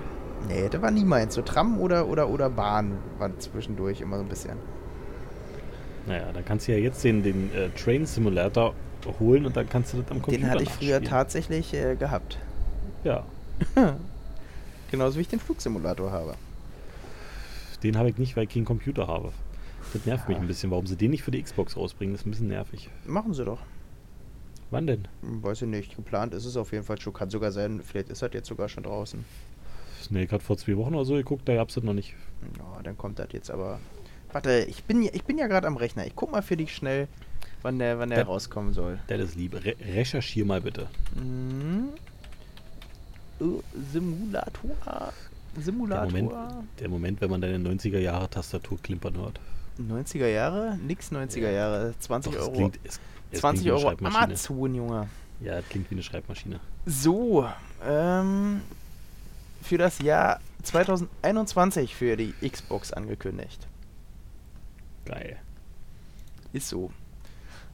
Nee, das war nie meins. So Tram oder, oder, oder Bahn war zwischendurch immer so ein bisschen. Naja, dann kannst du ja jetzt den, den äh, Train Simulator holen und dann kannst du das am Computer Den hatte ich früher tatsächlich äh, gehabt. Ja. Genauso wie ich den Flugsimulator habe. Den habe ich nicht, weil ich keinen Computer habe. Das nervt ja. mich ein bisschen. Warum sie den nicht für die Xbox rausbringen, das ist ein bisschen nervig. Machen sie doch. Wann denn? Weiß ich nicht. Geplant ist es auf jeden Fall schon. Kann sogar sein, vielleicht ist das jetzt sogar schon draußen. Snake hat vor zwei Wochen oder so geguckt, da gab es das noch nicht. Ja, dann kommt das jetzt aber. Warte, ich bin, ich bin ja gerade am Rechner. Ich guck mal für dich schnell, wann der, wann der das, rauskommen soll. Der ist lieb. Re recherchier mal bitte. Mhm. Simulator. Simulator. Der Moment, der Moment, wenn man deine 90er Jahre Tastatur klimpern hört. 90er Jahre? Nix 90er Jahre. 20 Doch, Euro. Es klingt, es, es 20 Euro Amazon, Junge. Ja, das klingt wie eine Schreibmaschine. So, ähm, für das Jahr 2021 für die Xbox angekündigt. Geil. Ist so.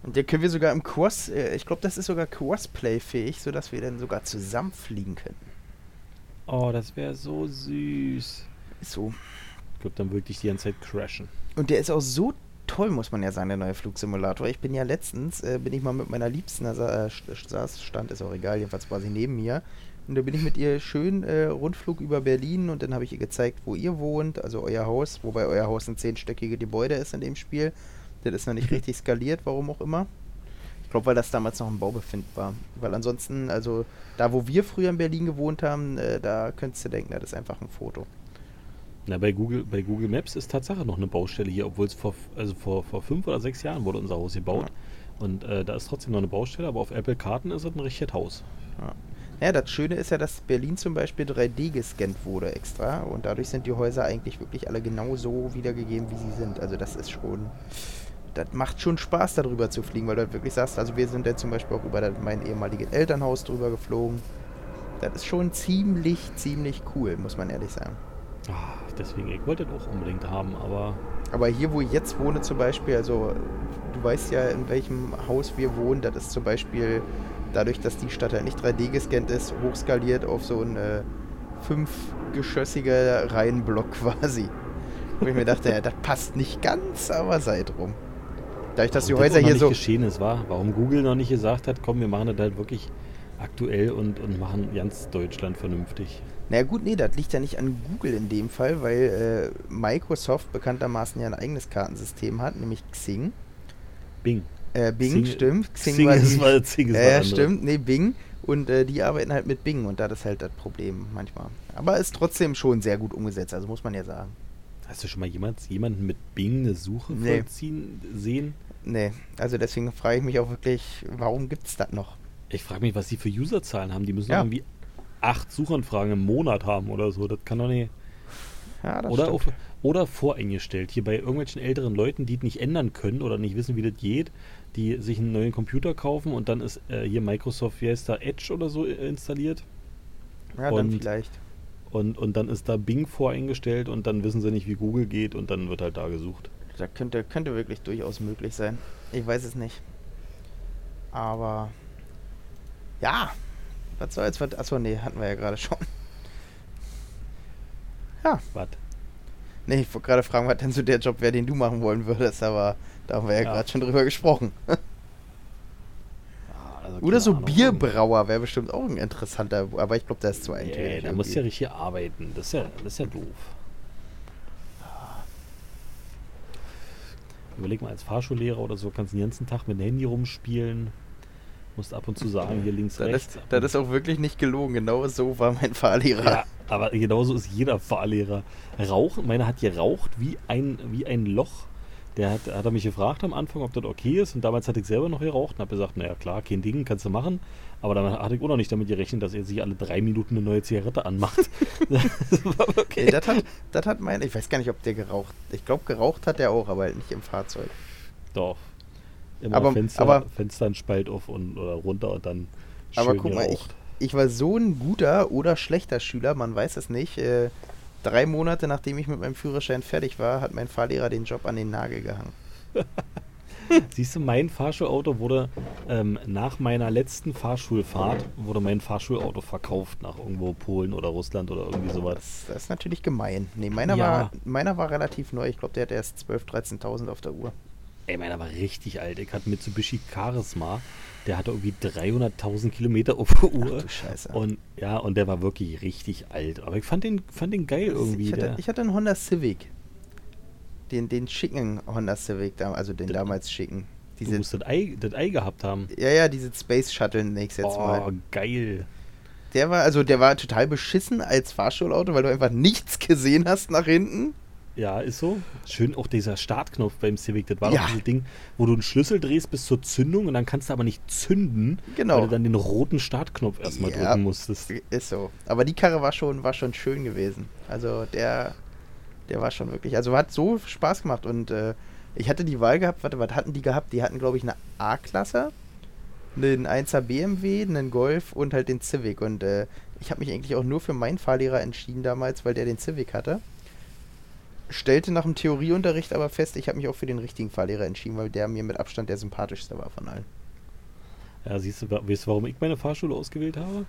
Und da können wir sogar im Cross, äh, ich glaube, das ist sogar Crossplay-fähig, sodass wir dann sogar zusammenfliegen können. Oh, das wäre so süß. Ist so. Ich glaube, dann würde ich die ganze Zeit crashen. Und der ist auch so toll, muss man ja sagen, der neue Flugsimulator. Ich bin ja letztens, äh, bin ich mal mit meiner Liebsten, da äh, saß, stand, ist auch egal, jedenfalls quasi neben mir. Und da bin ich mit ihr schön äh, Rundflug über Berlin und dann habe ich ihr gezeigt, wo ihr wohnt, also euer Haus, wobei euer Haus ein zehnstöckige Gebäude ist in dem Spiel. Das ist noch nicht richtig skaliert, warum auch immer. Ich glaube, weil das damals noch im Baubefind war. Weil ansonsten, also da, wo wir früher in Berlin gewohnt haben, äh, da könntest du denken, das ist einfach ein Foto. Na, bei Google, bei Google Maps ist Tatsache noch eine Baustelle hier, obwohl es vor, also vor, vor fünf oder sechs Jahren wurde unser Haus gebaut. Ja. Und äh, da ist trotzdem noch eine Baustelle, aber auf Apple Karten ist es ein richtiges Haus. Ja. Ja, das Schöne ist ja, dass Berlin zum Beispiel 3D gescannt wurde extra und dadurch sind die Häuser eigentlich wirklich alle genau so wiedergegeben, wie sie sind. Also das ist schon, das macht schon Spaß, darüber zu fliegen, weil du halt wirklich sagst, also wir sind ja zum Beispiel auch über mein ehemaliges Elternhaus drüber geflogen. Das ist schon ziemlich, ziemlich cool, muss man ehrlich sagen. Ach, deswegen, ich wollte das auch unbedingt haben, aber... Aber hier, wo ich jetzt wohne zum Beispiel, also du weißt ja, in welchem Haus wir wohnen, das ist zum Beispiel dadurch, dass die Stadt halt nicht 3D gescannt ist, hochskaliert auf so ein äh, fünfgeschossiger Reihenblock quasi. Wo ich mir dachte, ja, das passt nicht ganz, aber sei drum. Dadurch, dass Warum die Häuser hier so. geschehen ist, war, warum Google noch nicht gesagt hat, komm, wir machen das halt wirklich aktuell und, und machen ganz Deutschland vernünftig. Naja gut, nee, das liegt ja nicht an Google in dem Fall, weil äh, Microsoft bekanntermaßen ja ein eigenes Kartensystem hat, nämlich Xing. Bing. Äh, Bing, Xing, stimmt. Xing, Xing war die, war, Xing ist äh, stimmt, nee, Bing. Und äh, die arbeiten halt mit Bing und da ist halt das Problem manchmal. Aber ist trotzdem schon sehr gut umgesetzt, also muss man ja sagen. Hast du schon mal jemand, jemanden mit Bing eine Suche nee. vollziehen sehen? Nee, also deswegen frage ich mich auch wirklich, warum gibt es das noch? Ich frage mich, was sie für Userzahlen haben. Die müssen ja. irgendwie acht Suchanfragen im Monat haben oder so. Das kann doch nicht. Ja, das oder, auf, oder voreingestellt. Hier bei irgendwelchen älteren Leuten, die es nicht ändern können oder nicht wissen, wie das geht, die sich einen neuen Computer kaufen und dann ist äh, hier Microsoft, wie heißt da, Edge oder so äh, installiert. Ja, und, dann vielleicht. Und, und dann ist da Bing voreingestellt und dann wissen sie nicht, wie Google geht und dann wird halt da gesucht. Das könnte, könnte wirklich durchaus möglich sein. Ich weiß es nicht. Aber ja, was soll's? Was, achso, nee, hatten wir ja gerade schon. Ja. Was? Nee, ich wollte gerade fragen, was denn so der Job wäre, den du machen wollen würdest, aber da haben wir ja, ja. gerade schon drüber gesprochen. Also Oder so Ahnung. Bierbrauer wäre bestimmt auch ein interessanter, aber ich glaube, der ist zu eintönig. Yeah, da musst ja richtig arbeiten. Das ist ja, das ist ja doof. Überleg mal, als Fahrschullehrer oder so kannst du den ganzen Tag mit dem Handy rumspielen. Musst ab und zu sagen, hier links, das rechts. Ist, das ist auch wirklich nicht gelogen. Genau so war mein Fahrlehrer. Ja, aber genauso ist jeder Fahrlehrer. Rauchen, meiner hat geraucht wie ein, wie ein Loch der hat, hat er mich gefragt am Anfang, ob das okay ist. Und damals hatte ich selber noch geraucht und habe gesagt, naja klar, kein Ding, kannst du machen. Aber dann hatte ich auch noch nicht damit gerechnet, dass er sich alle drei Minuten eine neue Zigarette anmacht. das war okay. Nee, das hat, das hat mein, ich weiß gar nicht, ob der geraucht. Ich glaube, geraucht hat er auch, aber halt nicht im Fahrzeug. Doch. Immer aber, Fenster, aber, Fenster einen Spalt auf und oder runter und dann schön Aber guck mal, ich, ich war so ein guter oder schlechter Schüler, man weiß es nicht. Äh, drei Monate nachdem ich mit meinem Führerschein fertig war, hat mein Fahrlehrer den Job an den Nagel gehangen. Siehst du, mein Fahrschulauto wurde ähm, nach meiner letzten Fahrschulfahrt wurde mein Fahrschulauto verkauft nach irgendwo Polen oder Russland oder irgendwie sowas. Das, das ist natürlich gemein. Nee, meiner, Ja. war, meiner war relativ neu. Ich glaube, der hat erst 12.000, 13.000 auf der Uhr. Ey, meiner war richtig alt. Ich hatte Mitsubishi Charisma. Der hatte irgendwie 300.000 Kilometer auf der Uhr. du Scheiße. Und ja, und der war wirklich richtig alt. Aber ich fand den, fand den geil irgendwie. ich, hatte, ich hatte einen Honda Civic. Den, den schicken Honda Civic, also den D- damals schicken. du Diese, musst das Ei, das Ei gehabt haben. ja, ja, diese Space Shuttle ich jetzt oh, mal. geil. Der war, also der war total beschissen als Fahrschulauto, weil du einfach nichts gesehen hast nach hinten. Ja, ist so. Schön auch dieser Startknopf beim Civic. Das war Ja. doch dieses Ding, wo du einen Schlüssel drehst bis zur Zündung und dann kannst du aber nicht zünden, Genau. weil du dann den roten Startknopf erstmal Ja. drücken musstest. Ist so. Aber die Karre war schon, war schon schön gewesen. Also der, der war schon wirklich, also hat so Spaß gemacht und äh, ich hatte die Wahl gehabt, warte, was hatten die gehabt? Die hatten, glaube ich, eine A-Klasse, einen 1er BMW, einen Golf und halt den Civic. Und äh, ich habe mich eigentlich auch nur für meinen Fahrlehrer entschieden damals, weil der den Civic hatte. Stellte nach dem Theorieunterricht aber fest, ich habe mich auch für den richtigen Fahrlehrer entschieden, weil der mir mit Abstand der sympathischste war von allen. Ja, siehst du, weißt du, warum ich meine Fahrschule ausgewählt habe?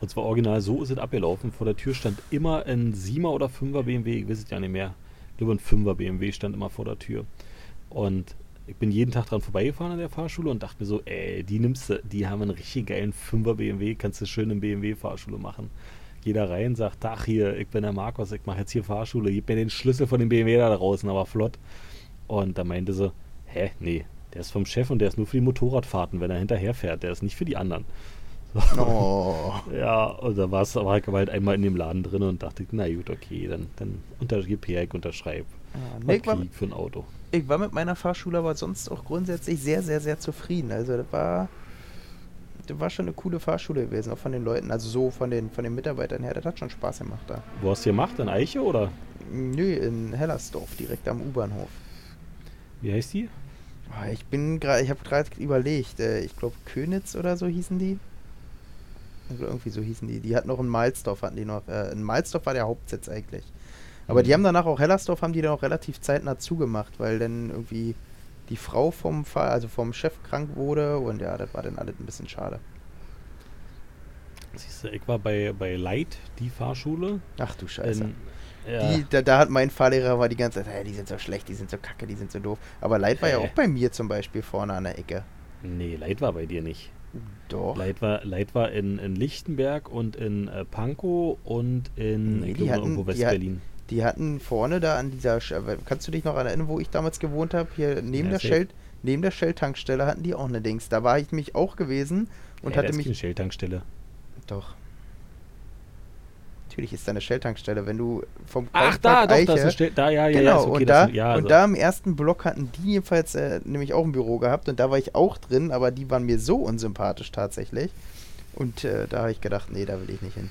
Und zwar original so ist es abgelaufen. Vor der Tür stand immer ein 7er oder 5er BMW, ich weiß es ja nicht mehr. Ich glaube, ein 5er BMW stand immer vor der Tür. Und ich bin jeden Tag dran vorbeigefahren an der Fahrschule und dachte mir so, ey, die nimmst du, die haben einen richtig geilen 5er BMW, kannst du schön in BMW-Fahrschule machen. Da rein, sagt, ach hier, ich bin der Markus, ich mache jetzt hier Fahrschule, gib mir den Schlüssel von dem BMW da draußen, aber flott. Und da meinte sie, hä, nee, der ist vom Chef und der ist nur für die Motorradfahrten, wenn er hinterherfährt, der ist nicht für die anderen. So. Oh. Ja, und da war ich aber halt einmal in dem Laden drin und dachte, na gut, okay, dann, dann untergib her, ich unterschreibe. Was nee, ich, war, für ein Auto. ich war mit meiner Fahrschule aber sonst auch grundsätzlich sehr, sehr, sehr zufrieden. Also das war, das war schon eine coole Fahrschule gewesen, auch von den Leuten. Also so von den, von den Mitarbeitern her, das hat schon Spaß gemacht da. Wo hast du gemacht? In Eiche oder? Nö, in Hellersdorf, direkt am U-Bahnhof. Wie heißt die? Ah, Ich bin gerade, ich habe gerade überlegt, äh, ich glaube Könitz oder so hießen die. Oder irgendwie so hießen die. Die hatten noch in Malzdorf, hatten die noch. Äh, in Malzdorf war der Hauptsitz eigentlich. Aber die Mhm. haben danach auch Hellersdorf haben die dann auch relativ zeitnah zugemacht, weil dann irgendwie die Frau vom Fahr also vom Chef krank wurde und ja, das war dann alles ein bisschen schade. Siehst du, ich war bei, bei Light, die Fahrschule. Ach du Scheiße. In, ja, Die, da, da hat mein Fahrlehrer war die ganze Zeit, hey, die sind so schlecht, die sind so kacke, die sind so doof. Aber Leid war ja Hä? auch bei mir zum Beispiel vorne an der Ecke. nee, Light war bei dir nicht. Doch. Light war, Light war in, in Lichtenberg und in äh, Pankow und in Nee, ich glaube, irgendwo West-Berlin. Die hatten vorne da an dieser, Sch- kannst du dich noch erinnern, wo ich damals gewohnt habe? Hier neben Ja, der. Shell, neben der Shell-Tankstelle hatten die auch eine Dings. Da war ich mich auch gewesen und da hatte ist mich. keine Shell-Tankstelle. Doch. Natürlich ist da eine Shell-Tankstelle, wenn du vom Ach, da, Kaufpark doch, Eiche, das ist da, ja, ja, Genau, ja, ist okay, und, das, da, ja, und also- da im ersten Block hatten die jedenfalls äh, nämlich auch ein Büro gehabt und da war ich auch drin, aber die waren mir so unsympathisch tatsächlich. Und äh, da habe ich gedacht, nee, da will ich nicht hin.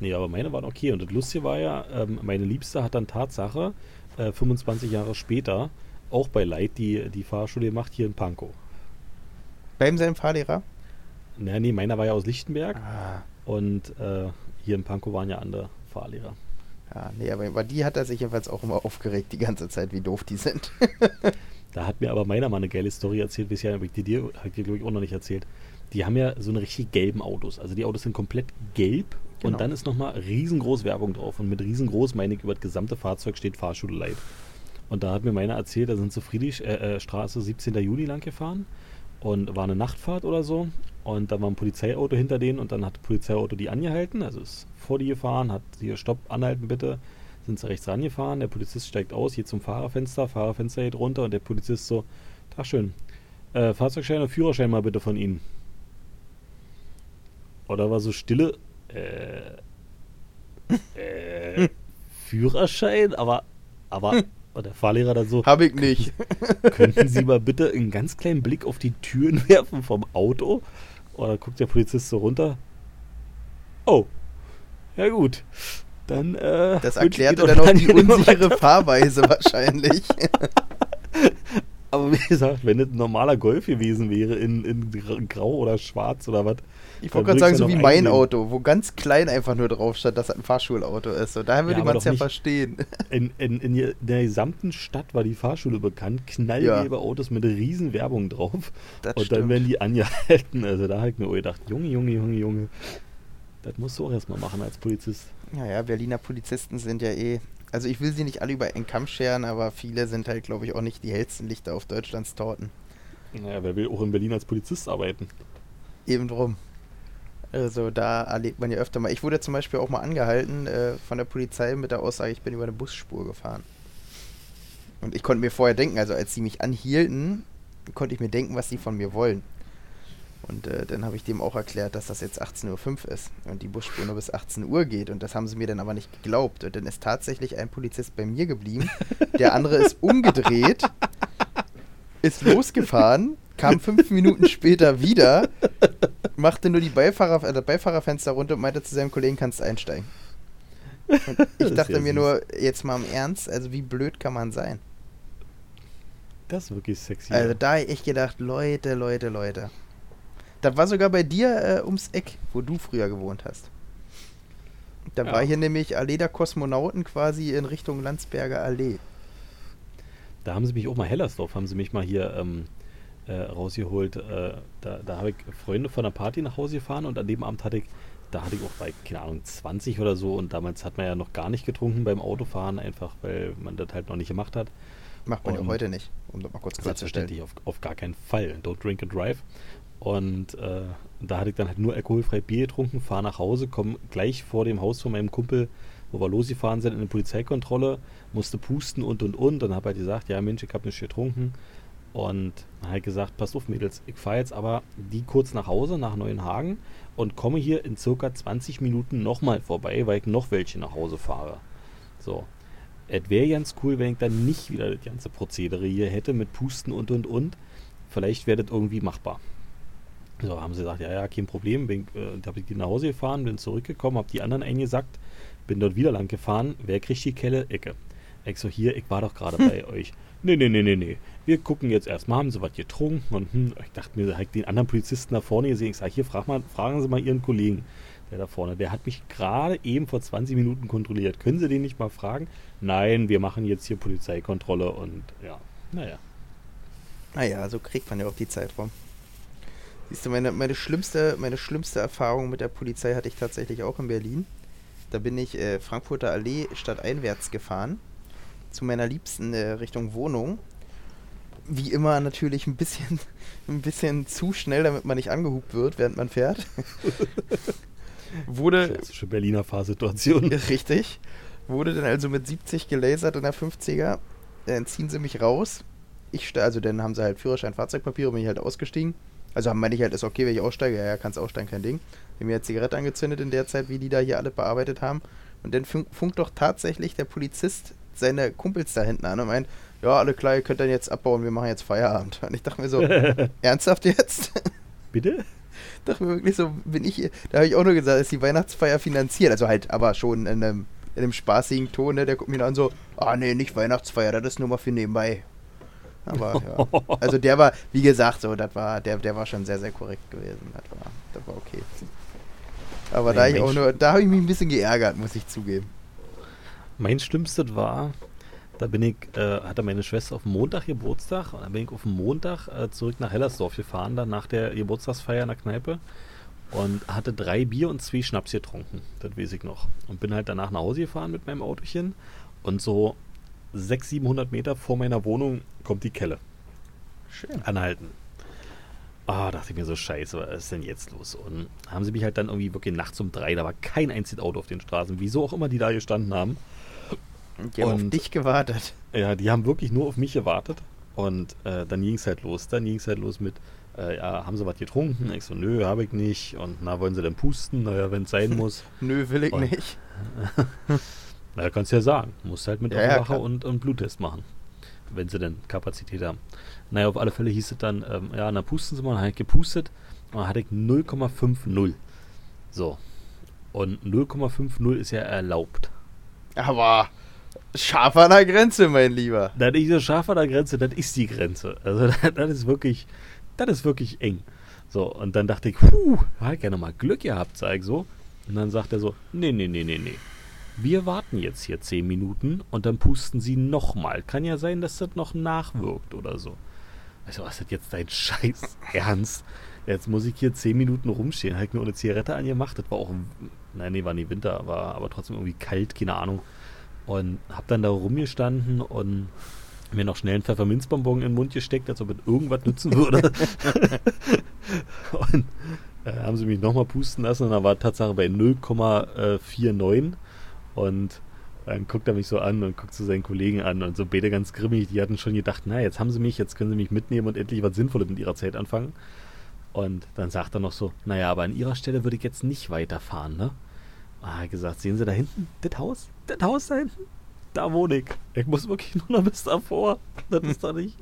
Nee, aber meine waren okay. Und das Lustige war ja, ähm, meine Liebste hat dann Tatsache äh, 25 Jahre später auch bei Light die, die Fahrschule gemacht hier in Pankow. Beim seinem Fahrlehrer? Na, nee, meiner war ja aus Lichtenberg Ah, und äh, hier in Pankow waren ja andere Fahrlehrer. ja, nee, aber über die hat er sich jedenfalls auch immer aufgeregt die ganze Zeit, wie doof die sind. Da hat mir aber meiner mal eine geile Story erzählt, bisher habe ich die dir, hab ich dir glaube ich auch noch nicht erzählt. Die haben ja so eine richtig gelben Autos. Also die Autos sind komplett gelb Genau. und dann ist nochmal riesengroß Werbung drauf. Und mit riesengroß meine ich über das gesamte Fahrzeug steht Fahrschule Light. Und da hat mir meiner erzählt, da sind sie Friedrichstraße 17. Juni lang gefahren und war eine Nachtfahrt oder so. Und da war ein Polizeiauto hinter denen und dann hat das Polizeiauto die angehalten, also ist vor die gefahren, hat hier Stopp, anhalten bitte, sind sie rechts rangefahren, der Polizist steigt aus, geht zum Fahrerfenster, Fahrerfenster geht runter und der Polizist so, Tag schön, äh, Fahrzeugschein und Führerschein mal bitte von Ihnen. Oder war so Stille, äh, äh, Führerschein, aber, aber, Und der Fahrlehrer dann so, Hab ich nicht. könnten Sie mal bitte einen ganz kleinen Blick auf die Türen werfen vom Auto? Dann guckt der Polizist so runter. Oh, ja gut. Dann, äh, Das erklärte dann auch die unsichere Fahrweise wahrscheinlich. Aber wie gesagt, wenn es ein normaler Golf gewesen wäre, in, in gra- grau oder schwarz oder was. Ich dann wollte gerade sagen, so ja wie mein einsehen. Auto, wo ganz klein einfach nur drauf stand, dass das ein Fahrschulauto ist. So, daher würde Ja, man es ja verstehen. In, in, in der- gesamten Stadt war die Fahrschule bekannt. Knallgelbe Autos mit riesen Werbung drauf. Das Und dann stimmt. werden die angehalten. Also da habe ich mir gedacht, Junge, Junge, Junge, Junge. Das musst du auch erstmal machen als Polizist. Naja, Berliner Polizisten sind ja eh. Also ich will sie nicht alle über einen Kamm scheren, aber viele sind halt, glaube ich, auch nicht die hellsten Lichter auf Deutschlands Torten. Naja, wer will auch in Berlin als Polizist arbeiten? Eben drum. Also da erlebt man ja öfter mal. Ich wurde zum Beispiel auch mal angehalten äh, von der Polizei mit der Aussage, ich bin über eine Busspur gefahren. Und ich konnte mir vorher denken, also als sie mich anhielten, konnte ich mir denken, was sie von mir wollen. Und äh, dann habe ich dem auch erklärt, dass das jetzt 18.05 Uhr ist und die Busspur nur bis 18 Uhr geht. Und das haben sie mir dann aber nicht geglaubt. Und dann ist tatsächlich ein Polizist bei mir geblieben. Der andere ist umgedreht, ist losgefahren, kam fünf Minuten später wieder, machte nur die Beifahrer, äh, das Beifahrerfenster runter und meinte zu seinem Kollegen, kannst einsteigen. Und ich dachte ja mir süß. nur, jetzt mal im Ernst, also wie blöd kann man sein? Das ist wirklich sexy. Also da hab ich echt gedacht, Leute, Leute, Leute. Das war sogar bei dir äh, ums Eck, wo du früher gewohnt hast. Da Ja. war hier nämlich Allee der Kosmonauten quasi in Richtung Landsberger Allee. Da haben sie mich auch mal Hellersdorf, haben sie mich mal hier ähm, äh, rausgeholt. Äh, da da habe ich Freunde von der Party nach Hause gefahren und an dem Abend hatte ich, da hatte ich auch bei, keine Ahnung, 20 oder so und damals hat man ja noch gar nicht getrunken beim Autofahren, einfach weil man das halt noch nicht gemacht hat. Macht man ja heute nicht, um das mal kurz klarzustellen. Selbstverständlich, auf, auf gar keinen Fall. Don't drink and drive. Und äh, da hatte ich dann halt nur alkoholfrei Bier getrunken, fahre nach Hause, komme gleich vor dem Haus von meinem Kumpel, wo wir losgefahren sind, in eine Polizeikontrolle, musste pusten und und und. Dann habe halt gesagt, ja Mensch, ich habe nicht getrunken. Und dann halt gesagt, passt auf Mädels, ich fahre jetzt aber die kurz nach Hause, nach Neuenhagen und komme hier in circa 20 Minuten nochmal vorbei, weil ich noch welche nach Hause fahre. So. Es wäre ganz cool, wenn ich dann nicht wieder das ganze Prozedere hier hätte mit Pusten und und und. Vielleicht wäre das irgendwie machbar. So, haben sie gesagt, ja, ja, kein Problem. Bin, äh, da habe ich nach Hause gefahren, bin zurückgekommen, habe die anderen eingesackt, bin dort wieder lang gefahren. Wer kriegt die Kelle? Ecke. Ich so, hier, ich war doch gerade bei euch. Nee, nee, nee, nee, nee. Wir gucken jetzt erstmal, haben sie was getrunken? Und hm, ich dachte mir, halt den anderen Polizisten da vorne gesehen. Ich sage, hier, frag mal, fragen Sie mal Ihren Kollegen, der da vorne, der hat mich gerade eben vor 20 Minuten kontrolliert. Können Sie den nicht mal fragen? Nein, wir machen jetzt hier Polizeikontrolle und ja, naja. Naja, so kriegt man ja auch die Zeit rum. Siehst du, meine, meine, schlimmste, meine schlimmste Erfahrung mit der Polizei hatte ich tatsächlich auch in Berlin. Da bin ich äh, Frankfurter Allee stadteinwärts gefahren. Zu meiner liebsten äh, Richtung Wohnung. Wie immer natürlich ein bisschen, ein bisschen zu schnell, damit man nicht angehupt wird, während man fährt. Wurde, Klassische Berliner Fahrsituation. Richtig. Wurde dann also mit 70 gelasert in der 50er. Dann ziehen sie mich raus. Ich also dann haben sie halt Führerschein, Fahrzeugpapiere, bin ich halt ausgestiegen. Also haben meine ich halt, ist okay, wenn ich aussteige. Ja, ja, kannst aussteigen, kein Ding. Hab mir eine Zigarette angezündet in der Zeit, wie die da hier alle bearbeitet haben. Und dann fun funkt doch tatsächlich der Polizist seine Kumpels da hinten an und meint, ja, alle klar, ihr könnt dann jetzt abbauen, wir machen jetzt Feierabend. Und ich dachte mir so, ernsthaft jetzt? Bitte? dachte mir wirklich so, bin ich hier. Da habe ich auch nur gesagt, ist die Weihnachtsfeier finanziert. Also halt, aber schon in einem, in einem spaßigen Ton, ne? Der guckt mir dann so, ah nee, nicht Weihnachtsfeier, das ist nur mal für nebenbei. Aber ja. Also der war, wie gesagt, so, das war, der, der war schon sehr, sehr korrekt gewesen. Das war, das war okay. Aber Nee, da ich auch nur, da habe ich mich ein bisschen geärgert, muss ich zugeben. Mein Schlimmstes war, da bin ich, äh, hatte meine Schwester auf dem Montag Geburtstag und dann bin ich auf dem Montag äh, zurück nach Hellersdorf gefahren, dann nach der Geburtstagsfeier in der Kneipe und hatte drei Bier und zwei Schnaps getrunken, das weiß ich noch. Und bin halt danach nach Hause gefahren mit meinem Autochen und so 600, 700 Meter vor meiner Wohnung kommt die Kelle. Schön. anhalten. Ah, dachte ich mir so, scheiße, was ist denn jetzt los? Und haben sie mich halt dann irgendwie wirklich nachts um drei, da war kein einziges Auto auf den Straßen, wieso auch immer die da gestanden haben. Die haben auf Und- dich gewartet. Ja, die haben wirklich nur auf mich gewartet. Und äh, dann ging es halt los. Dann ging es halt los mit, äh, ja, haben sie was getrunken? Ich so, nö, habe ich nicht. Und na, wollen sie denn pusten? Naja, wenn es sein muss. Nö, will ich Und- nicht. Na, kannst ja sagen. Musst halt mit Ja, ja, Wache klar. und, und Bluttest machen. Wenn sie denn Kapazität haben. Naja, auf alle Fälle hieß es dann, ähm, ja, na pusten sie mal, dann habe ich gepustet und dann hatte ich 0,50. So. Und 0,50 ist ja erlaubt. Aber scharf an der Grenze, mein Lieber. Das ist so scharf an der Grenze, das ist die Grenze. Also das, das ist wirklich, das ist wirklich eng. So, und dann dachte ich, puh, ich ja nochmal Glück gehabt, sag ich so. Und dann sagt er so, nee, nee, nee, nee, nee. Wir warten jetzt hier 10 Minuten und dann pusten sie nochmal. Kann ja sein, dass das noch nachwirkt oder so. Also, was ist das jetzt dein Scheiß Ernst? Jetzt muss ich hier 10 Minuten rumstehen. Habe ich mir eine Zigarette angemacht. Das war auch, nein, nee, war nicht Winter, war aber trotzdem irgendwie kalt, keine Ahnung. Und hab dann da rumgestanden und mir noch schnell einen Pfefferminzbonbon in den Mund gesteckt, als ob es irgendwas nützen würde. und äh, haben sie mich nochmal pusten lassen und da war Tatsache bei 0,49 und dann guckt er mich so an und guckt zu seinen Kollegen an und so beide ganz grimmig. Die hatten schon gedacht, na, jetzt haben sie mich, jetzt können sie mich mitnehmen und endlich was Sinnvolles mit ihrer Zeit anfangen. Und dann sagt er noch so, naja, aber an ihrer Stelle würde ich jetzt nicht weiterfahren, ne? Ah, gesagt, sehen Sie da hinten? Das Haus? Das Haus da hinten? Da wohne ich. Ich muss wirklich nur noch bis davor. Das ist doch nicht,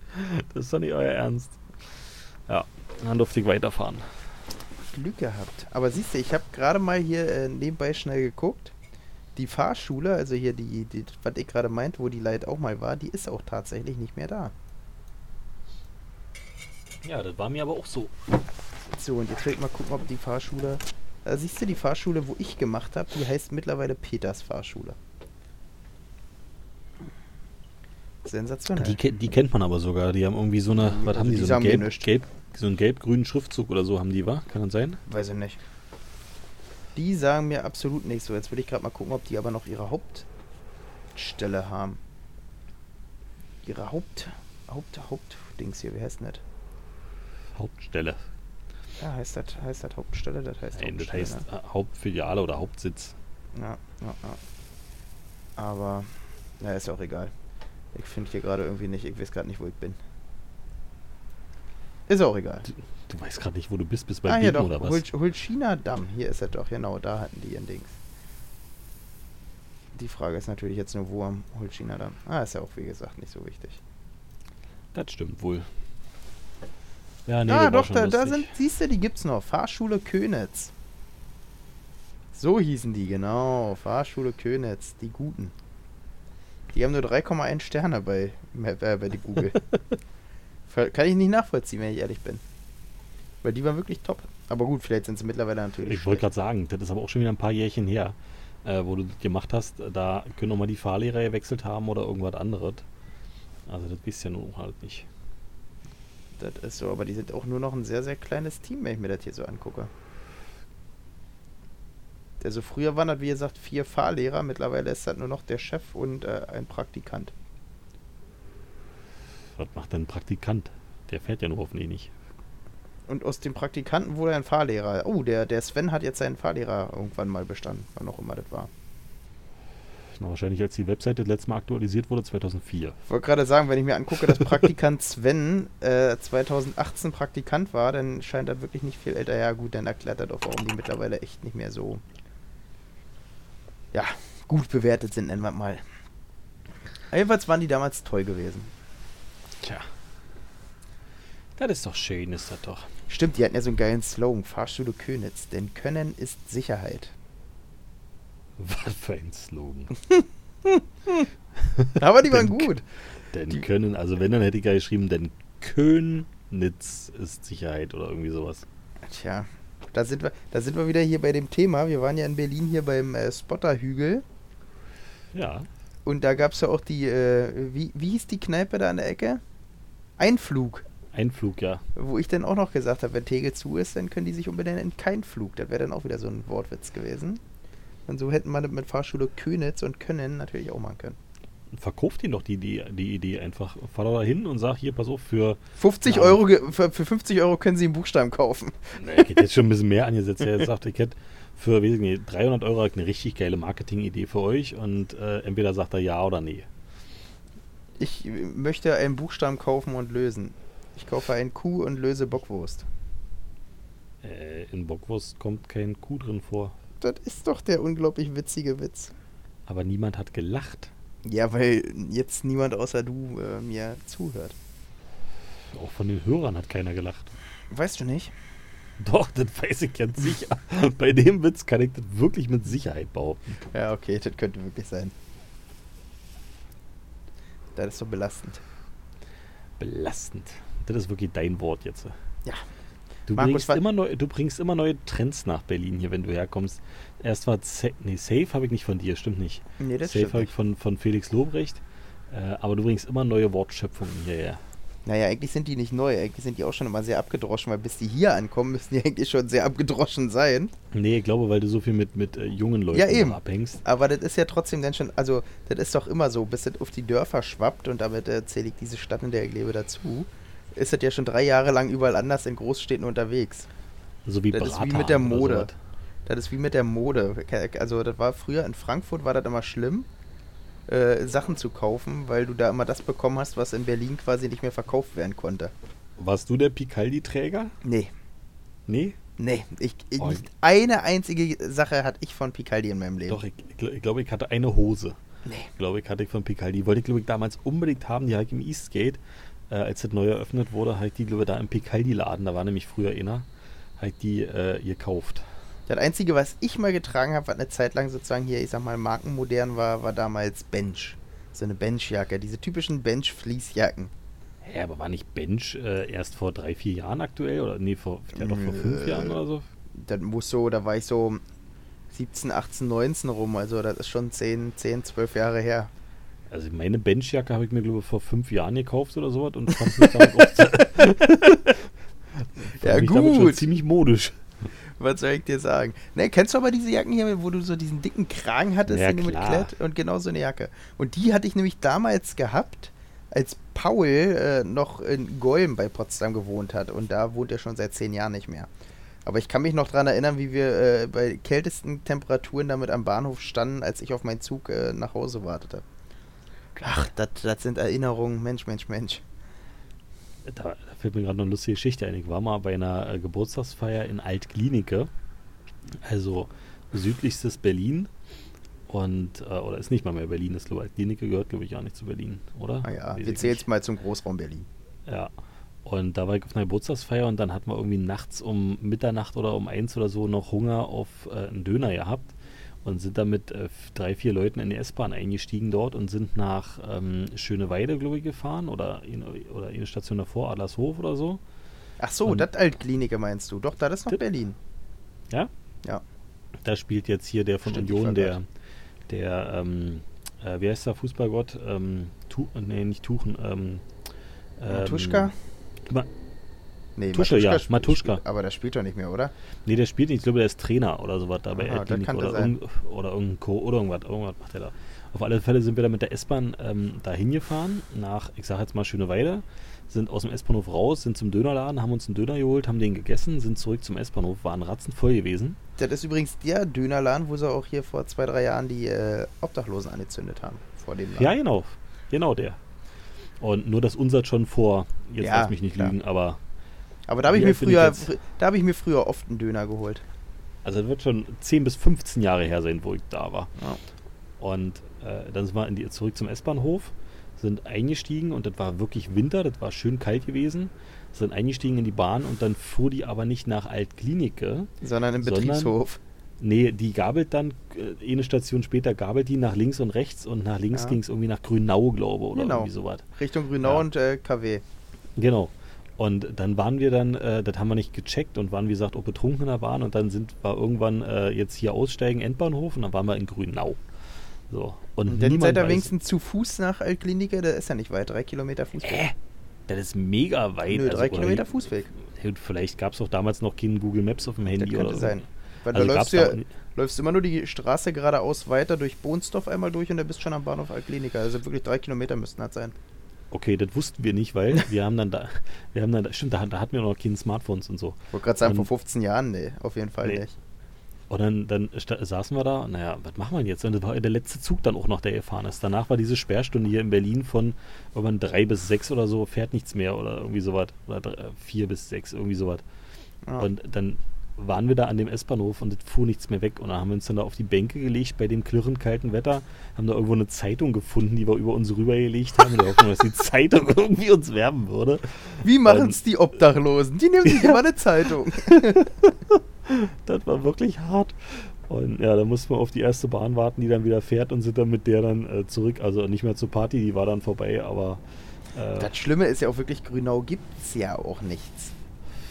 das ist doch nicht euer Ernst. Ja, dann durfte ich weiterfahren. Glück gehabt. Aber siehst du, ich habe gerade mal hier äh, nebenbei schnell geguckt. Die Fahrschule, also hier die, die was ich gerade meinte, wo die Light auch mal war, die ist auch tatsächlich nicht mehr da. Ja, das war mir aber auch so. So, und jetzt will ich mal gucken, ob die Fahrschule. Da siehst du, die Fahrschule, wo ich gemacht habe, die heißt mittlerweile Peters Fahrschule. Sensationell. Die, die kennt man aber sogar. Die haben irgendwie so eine, was haben die, so einen gelb, gelb, so einen gelb-grünen Schriftzug oder so haben die, wa? Kann das sein? Weiß ich nicht. Die sagen mir absolut nichts. So, jetzt will ich gerade mal gucken, ob die aber noch ihre Hauptstelle haben. Ihre Haupt. Haupt. Hauptdings hier, wie heißt denn das? Hauptstelle. Ja, heißt das, heißt das Hauptstelle? Das heißt Nein, das Hauptstelle. heißt äh, Hauptfiliale oder Hauptsitz. Ja, ja, ja. Aber, na, ist auch egal. Ich finde hier gerade irgendwie nicht, ich weiß gerade nicht, wo ich bin. Ist auch egal. Du weißt gerade nicht, wo du bist, bist bei ah, doch, oder was? Hul- Hulchina Damm. Hier ist er doch, genau, da hatten die ihren Dings. Die Frage ist natürlich jetzt nur, wo am Hulchina Damm. Ah, ist ja auch, wie gesagt, nicht so wichtig. Das stimmt wohl. Ja, nee, ah, doch, da, da sind, siehst du, die gibt's noch. Fahrschule Könitz. So hießen die, genau. Fahrschule Könitz, die Guten. Die haben nur 3,1 Sterne bei, äh, bei die Google. Kann ich nicht nachvollziehen, wenn ich ehrlich bin. Weil die waren wirklich top. Aber gut, vielleicht sind sie mittlerweile natürlich. Ich wollte gerade sagen, das ist aber auch schon wieder ein paar Jährchen her, äh, wo du das gemacht hast. Da können auch mal die Fahrlehrer gewechselt haben oder irgendwas anderes. Also das wisst ja nun halt nicht. Das ist so, aber die sind auch nur noch ein sehr, sehr kleines Team, wenn ich mir das hier so angucke. Also früher waren das, wie gesagt, vier Fahrlehrer, mittlerweile ist das nur noch der Chef und äh, ein Praktikant. Was macht denn ein Praktikant? Der fährt ja nur hoffentlich nicht. Und aus dem Praktikanten wurde ein Fahrlehrer. Oh, der, der Sven hat jetzt seinen Fahrlehrer irgendwann mal bestanden, wann auch immer das war. Na, wahrscheinlich als die Webseite das letzte Mal aktualisiert wurde, 2004. Ich wollte gerade sagen, wenn ich mir angucke, dass Praktikant Sven äh, 2018 Praktikant war, dann scheint das wirklich nicht viel älter. Ja gut, dann erklärt das auch, warum die mittlerweile echt nicht mehr so ja, gut bewertet sind, nennen wir mal. Jedenfalls waren die damals toll gewesen. Tja. Das ist doch schön, ist das doch. Stimmt, die hatten ja so einen geilen Slogan, Fahrschule Könitz, denn Können ist Sicherheit. Was für ein Slogan. Aber die waren Denn- gut. Denn Die- können, also wenn, dann hätte ich ja geschrieben, denn Königs ist Sicherheit oder irgendwie sowas. Tja, da sind wir, da sind wir wieder hier bei dem Thema. Wir waren ja in Berlin hier beim äh, Spotterhügel Ja. und da gab es ja auch die, äh, wie, wie hieß die Kneipe da an der Ecke? Einflug. Einflug, ja. Wo ich dann auch noch gesagt habe, wenn Tegel zu ist, dann können die sich umbenennen in kein Flug. Das wäre dann auch wieder so ein Wortwitz gewesen. Und so hätten das mit Fahrschule Könitz und Können natürlich auch machen können. Verkauft ihn doch die, die, die Idee einfach. Fahr doch da hin und sag hier, pass auf, für, 50 Ja. Euro, für, für 50 Euro können sie einen Buchstaben kaufen. ich hätte jetzt schon ein bisschen mehr angesetzt. Er sagt, ich hätte für weiß nicht, 300 Euro eine richtig geile Marketing-Idee für euch und äh, entweder sagt er ja oder nee. Ich möchte einen Buchstaben kaufen und lösen. Ich kaufe ein Kuh und löse Bockwurst. Äh, in Bockwurst kommt kein Kuh drin vor. Das ist doch der unglaublich witzige Witz. Aber niemand hat gelacht. Ja, weil jetzt niemand außer du äh, mir zuhört. Auch von den Hörern hat keiner gelacht. Weißt du nicht? Doch, das weiß ich ganz sicher. Bei dem Witz kann ich das wirklich mit Sicherheit behaupten. Ja, okay, das könnte wirklich sein. Das ist so belastend. Belastend. Das ist wirklich dein Wort jetzt. Ja. Du, Markus, bringst immer neu, du bringst immer neue Trends nach Berlin hier, wenn du herkommst. Erst war nee, Safe habe ich nicht von dir, stimmt nicht. Nee, das Safe habe ich von, von Felix Lobrecht. Äh, aber du bringst immer neue Wortschöpfungen hierher. Naja, eigentlich sind die nicht neu. Eigentlich sind die auch schon immer sehr abgedroschen, weil bis die hier ankommen, müssen die eigentlich schon sehr abgedroschen sein. Nee, ich glaube, weil du so viel mit, mit äh, jungen Leuten Ja, eben. abhängst. Aber das ist ja trotzdem dann schon, also das ist doch immer so, bis das auf die Dörfer schwappt und damit äh, zähle ich diese Stadt, in der ich lebe, dazu, ist das ja schon drei Jahre lang überall anders in Großstädten unterwegs. So wie Das ist wie mit der Mode. Das ist wie mit der Mode. Also das war früher in Frankfurt war das immer schlimm, äh, Sachen zu kaufen, weil du da immer das bekommen hast, was in Berlin quasi nicht mehr verkauft werden konnte. Warst du der Picaldi-Träger? Nee, Nee? nee. Ich, ich, Oh, nicht eine einzige Sache hatte ich von Picaldi in meinem Leben. Doch, ich, ich, gl- ich glaube, ich hatte eine Hose. Nee. Ich glaube, ich hatte ich von Picaldi. Die wollte ich, glaube ich, damals unbedingt haben. Die habe ich im Eastgate, äh, als das neu eröffnet wurde, habe ich die, glaube ich, da im Picaldi-Laden, da war nämlich früher einer, habe ich die äh, gekauft. Das Einzige, was ich mal getragen habe, was eine Zeit lang sozusagen hier, ich sag mal, markenmodern war, war damals Bench. So eine Benchjacke, diese typischen Bench-Fließjacken. Hä, aber war nicht Bench äh, erst vor drei, vier Jahren aktuell? Oder nee, vor, ja, doch vor fünf Jahren oder so? Das muss so, da war ich so 17, 18, 19 rum, also das ist schon 10, 10 12 Jahre her. Also meine Benchjacke habe ich mir, glaube ich, vor fünf Jahren gekauft oder sowas und fand mich damit auch Ja, mich damit schon gut. ziemlich modisch. Was soll ich dir sagen? Ne, kennst du aber diese Jacken hier, wo du so diesen dicken Kragen hattest, Ja, den mit. Klett und genau so eine Jacke. Und die hatte ich nämlich damals gehabt, als Paul äh, noch in Golm bei Potsdam gewohnt hat. Und da wohnt er schon seit zehn Jahren nicht mehr. Aber ich kann mich noch daran erinnern, wie wir äh, bei kältesten Temperaturen damit am Bahnhof standen, als ich auf meinen Zug äh, nach Hause wartete. Ach, das sind Erinnerungen. Mensch, Mensch, Mensch. Da, da fällt mir gerade eine lustige Geschichte ein. Ich war mal bei einer äh, Geburtstagsfeier in Altklinike, also südlichstes Berlin. Und, äh, oder ist nicht mal mehr Berlin, ich, Altklinike gehört, glaube ich, auch nicht zu Berlin, oder? Naja, Weiß Ah wir zählen jetzt mal zum Großraum Berlin. Ja. Und da war ich auf einer Geburtstagsfeier und dann hatten wir irgendwie nachts um Mitternacht oder um eins oder so noch Hunger auf äh, einen Döner gehabt und sind dann mit äh, drei, vier Leuten in die S-Bahn eingestiegen dort und sind nach ähm, Schöneweide, glaube ich, gefahren oder, in, oder eine Station davor, Adlershof oder so. Ach so, das Altkliniker meinst du? Doch, das ist noch Berlin. Ja? Ja. Da spielt jetzt hier der von Stimmt, Union, der, der, ähm, äh, wie heißt der Fußballgott? Ähm, tu, nee, nicht Tuchen. Ähm, Matuschka? Nee, Tusche, ja, sp- Matuschka. sp- Aber der spielt doch nicht mehr, oder? Nee, der spielt nicht. Ich glaube, der ist Trainer oder sowas da bei Aha, kann oder, sein. irgend, oder irgendein Co. oder irgendwas. Irgendwas macht er da. Auf alle Fälle sind wir da mit der S-Bahn ähm, da hingefahren, nach, ich sag jetzt mal Schöneweide, sind aus dem S-Bahnhof raus, sind zum Dönerladen, haben uns einen Döner geholt, haben den gegessen, sind zurück zum S-Bahnhof, waren ratzenvoll gewesen. Das ist übrigens der Dönerladen, wo sie auch hier vor zwei, drei Jahren die äh, Obdachlosen angezündet haben. Vor dem Laden. Ja, genau. Genau der. Und nur, dass unser schon vor, jetzt Ja, lass mich nicht klar. lügen, aber Aber da habe ich, mir ich früher, da hab ich mir früher oft einen Döner geholt. also es wird schon 10 bis 15 Jahre her sein, wo ich da war. Ja. Und äh, dann sind wir die, zurück zum S-Bahnhof, sind eingestiegen und das war wirklich Winter, das war schön kalt gewesen, sind eingestiegen in die Bahn und dann fuhr die aber nicht nach Altklinike. Sondern im Sondern- Betriebshof. Nee, die gabelt dann, äh, eine Station später gabelt die nach links und rechts und nach links Ja. ging es irgendwie nach Grünau, glaube oder Genau. irgendwie sowas. Richtung Grünau Ja. und äh, KW. Genau. Und dann waren wir dann, äh, das haben wir nicht gecheckt und waren, wie gesagt, auch betrunken in der Bahn und dann sind wir irgendwann äh, jetzt hier aussteigen, Endbahnhof und dann waren wir in Grünau. So. Und, Und dann seid ihr wenigstens zu Fuß nach Altkliniker, der ist ja nicht weit, drei Kilometer Fußweg. Hä? Das ist mega weit. Nö, also, drei Kilometer Fußweg. Vielleicht gab es auch damals noch keinen Google Maps auf dem Handy Das könnte oder sein. Weil Also da läufst du, ja, da läufst immer nur die Straße geradeaus weiter durch Bohnsdorf einmal durch und dann bist du schon am Bahnhof Altkliniker. Also wirklich drei Kilometer müssten das sein. Okay, das wussten wir nicht, weil wir haben dann da, wir haben dann, da, stimmt, da, da hatten wir noch keine Smartphones und so. Ich wollte gerade sagen, vor 15 Jahren, nee, auf jeden Fall Nee. nicht. Und dann, dann saßen wir da, naja, was machen wir jetzt? Und das war der letzte Zug dann auch noch, der gefahren ist. Danach war diese Sperrstunde hier in Berlin von irgendwann drei bis sechs oder so, fährt nichts mehr oder irgendwie sowas. Oder drei, vier bis sechs, irgendwie sowas. Ja. Und dann waren wir da an dem S-Bahnhof und es fuhr nichts mehr weg. Und dann haben wir uns dann da auf die Bänke gelegt bei dem klirrend kalten Wetter, haben da irgendwo eine Zeitung gefunden, die wir über uns rübergelegt haben, in der Hoffnung, dass die Zeitung irgendwie uns werben würde. Wie machen es die Obdachlosen? Die nehmen sich immer eine Zeitung. das war wirklich hart. Und ja, da mussten wir auf die erste Bahn warten, die dann wieder fährt und sind dann mit der dann äh, zurück. Also nicht mehr zur Party, die war dann vorbei, aber. Äh, das Schlimme ist ja auch wirklich, Grünau gibt es ja auch nichts.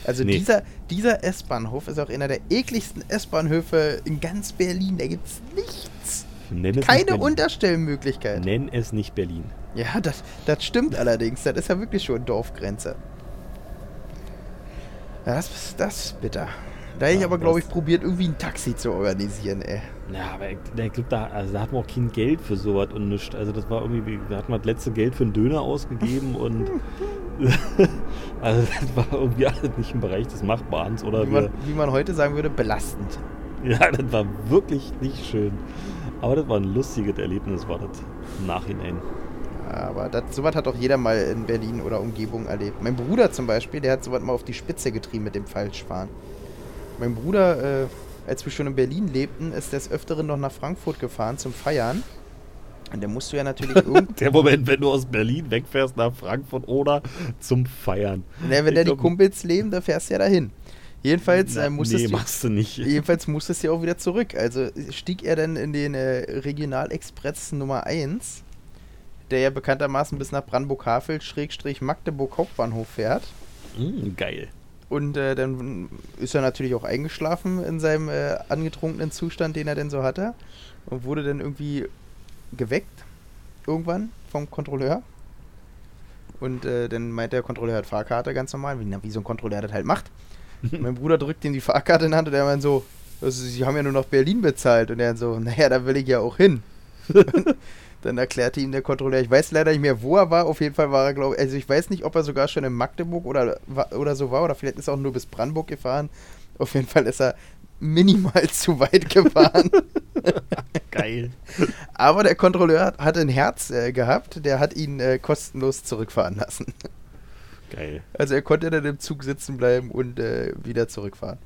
Also Nee. dieser, dieser S-Bahnhof ist auch einer der ekligsten S-Bahnhöfe in ganz Berlin. Da gibt es nichts. Keine. Unterstellmöglichkeit. Nenn es nicht Berlin. Ja, das, das stimmt allerdings. Das ist ja wirklich schon Dorfgrenze. Das, das ist bitter. Da hätte ich aber, glaube ich, probiert, irgendwie ein Taxi zu organisieren, ey. Ja, aber ich, glaube, da, also da hatten wir auch kein Geld für sowas und nichts. Also das war irgendwie, da hatten wir das letzte Geld für einen Döner ausgegeben und also das war irgendwie alles nicht im Bereich des Machbaren oder Wie man, wie man heute sagen würde, belastend. ja, das war wirklich nicht schön. Aber das war ein lustiges Erlebnis, war das im Nachhinein. Aber das, sowas hat doch jeder mal in Berlin oder Umgebung erlebt. Mein Bruder zum Beispiel, der hat sowas mal auf die Spitze getrieben mit dem Falschfahren. Mein Bruder, äh, als wir schon in Berlin lebten, ist des Öfteren noch nach Frankfurt gefahren zum Feiern. Und der musst du ja natürlich irgend... Der Moment, wenn du aus Berlin wegfährst nach Frankfurt oder zum Feiern. Na, wenn da die Kumpels leben, da fährst du ja dahin. Jedenfalls Na, äh, musstest nee, du... machst du nicht. Jedenfalls musstest du auch wieder zurück. Also stieg er dann in den äh, Regionalexpress Nummer 1, der ja bekanntermaßen bis nach Brandenburg-Havel, Schrägstrich Magdeburg Hauptbahnhof fährt. Mm, geil. Und äh, dann ist er natürlich auch eingeschlafen in seinem äh, angetrunkenen Zustand, den er denn so hatte. Und wurde dann irgendwie geweckt, irgendwann vom Kontrolleur. Und äh, dann meint der Kontrolleur hat Fahrkarte ganz normal, wie, na, wie so ein Kontrolleur das halt macht. mein Bruder drückt ihm die Fahrkarte in die Hand und er meint so, also, sie haben ja nur noch Berlin bezahlt. Und er so, naja, da will ich ja auch hin. dann erklärte ihm der Kontrolleur, ich weiß leider nicht mehr, wo er war. Auf jeden Fall war er, glaube ich, also ich weiß nicht, ob er sogar schon in Magdeburg oder, oder so war, oder vielleicht ist er auch nur bis Brandenburg gefahren. Auf jeden Fall ist er minimal zu weit gefahren. Geil. Aber der Kontrolleur hat, hat ein Herz äh, gehabt, der hat ihn äh, kostenlos zurückfahren lassen. Geil. Also er konnte dann im Zug sitzen bleiben und äh, wieder zurückfahren.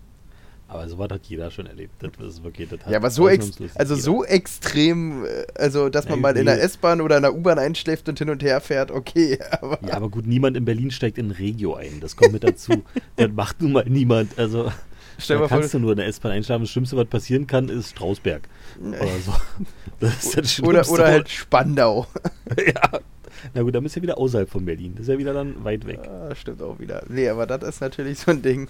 Aber sowas hat jeder schon erlebt. Das ist wirklich, das hat Ja, aber so, ex also jeder. so extrem, äh, also dass man Ja, mal in der. S-Bahn oder in der U-Bahn einschläft und hin und her fährt, okay. Aber Ja, aber gut, niemand in Berlin steigt in Regio ein. Das kommt mit dazu. das macht nun mal niemand. Also, stell da dir mal kannst vor, du nur in der S-Bahn einschlafen. Das Schlimmste, was passieren kann, ist Strausberg. Oder so. Das ist das oder, Schlimmste. oder halt Spandau. ja. Na gut, dann bist du ja wieder außerhalb von Berlin. Das ist ja wieder dann weit weg. Ah, stimmt auch wieder. Nee, aber das ist natürlich so ein Ding.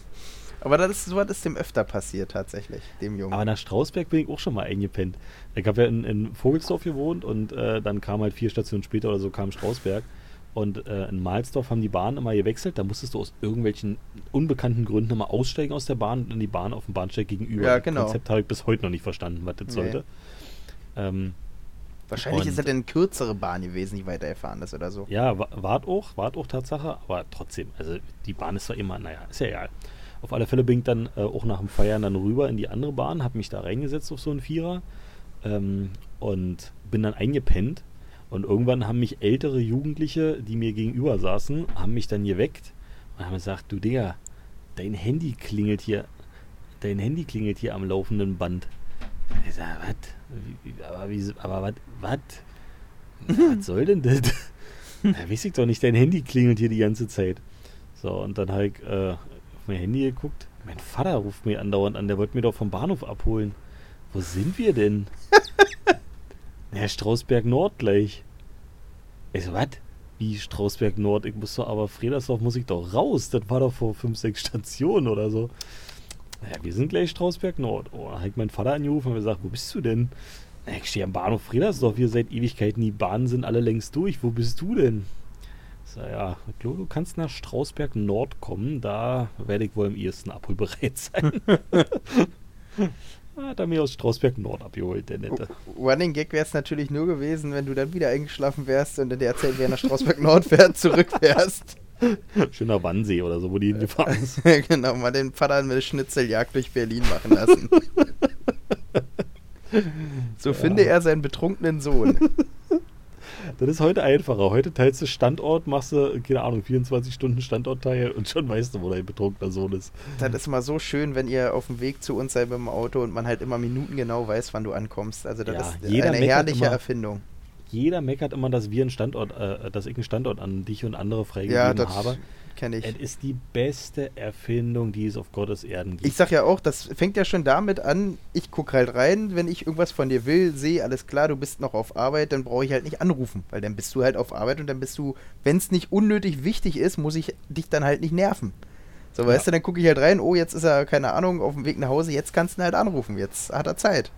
Aber das ist, sowas ist dem öfter passiert, tatsächlich, dem Jungen. Aber nach Strausberg bin ich auch schon mal eingepennt. Ich habe ja in, in Vogelsdorf gewohnt und äh, dann kam halt vier Stationen später oder so kam Strausberg. Und äh, in Mahlsdorf haben die Bahnen immer gewechselt. Da musstest du aus irgendwelchen unbekannten Gründen immer aussteigen aus der Bahn und in die Bahn auf dem Bahnsteig gegenüber. Ja, Das genau. Konzept habe ich bis heute noch nicht verstanden, was das Nee. sollte. Ähm, Wahrscheinlich und- ist das eine kürzere Bahn gewesen, die weitergefahren ist oder so. ja, wa- wart auch, wart auch Tatsache, aber trotzdem, also die Bahn ist zwar immer, naja, ist ja egal. Auf alle Fälle bin ich dann äh, auch nach dem Feiern dann rüber in die andere Bahn, habe mich da reingesetzt auf so einen Vierer ähm, und bin dann eingepennt. Und irgendwann haben mich ältere Jugendliche, die mir gegenüber saßen, haben mich dann geweckt und haben gesagt, du Digga, dein Handy klingelt hier, dein Handy klingelt hier am laufenden Band. Ich sag, was? Aber wie, aber was, was? Was soll denn das? Ja, weiß ich doch nicht, dein Handy klingelt hier die ganze Zeit. So, und dann habe ich äh, auf mein Handy geguckt. Mein Vater ruft mir andauernd an, der wollte mir doch vom Bahnhof abholen. Wo sind wir denn? ja, Strausberg Nord gleich. Ich so, was? Wie Strausberg Nord? Ich muss doch, aber Fredersdorf muss ich doch raus. Das war doch vor fünf, sechs Stationen oder so. Ja, wir sind gleich Strausberg Nord. Oh, da ich meinen Vater angerufen und gesagt, wo bist du denn? Ich stehe am Bahnhof Fredersdorf, wir seit Ewigkeiten, die Bahnen sind alle längst durch. Wo bist du denn? Ich sag, ja, glaube, du kannst nach Strausberg Nord kommen, da werde ich wohl am ehesten abholbereit sein. Hat er mir aus Strausberg Nord abgeholt, der Nette. Running Gag wäre es natürlich nur gewesen, wenn du dann wieder eingeschlafen wärst und in der Zeit, wer nach Strausberg Nord fährt, zurückfährst. Schöner Wannsee oder so, wo die hingefahren ist. genau, mal den Vater mit Schnitzeljagd durch Berlin machen lassen. so finde er seinen betrunkenen Sohn. Das ist heute einfacher. Heute teilst du Standort, machst du, keine Ahnung, 24 Stunden Standortteil und schon weißt du, wo dein betrunkener Sohn ist. Das ist immer so schön, wenn ihr auf dem Weg zu uns seid mit dem Auto und man halt immer minutengenau weiß, wann du ankommst. Also das Ja, ist jeder eine herrliche immer. Erfindung. Jeder meckert immer, dass wir einen Standort, äh, dass ich einen Standort an dich und andere Ja, freigegeben das habe. Kenne ich. Es ist die beste Erfindung, die es auf Gottes Erden gibt. Ich sag ja auch, das fängt ja schon damit an, ich guck halt rein, wenn ich irgendwas von dir will, sehe, alles klar, du bist noch auf Arbeit, dann brauche ich halt nicht anrufen, weil dann bist du halt auf Arbeit und dann bist du, wenn es nicht unnötig wichtig ist, muss ich dich dann halt nicht nerven. So, weißt du, dann gucke ich halt rein, oh, jetzt ist er, keine Ahnung, auf dem Weg nach Hause, jetzt kannst du ihn halt anrufen, jetzt hat er Zeit.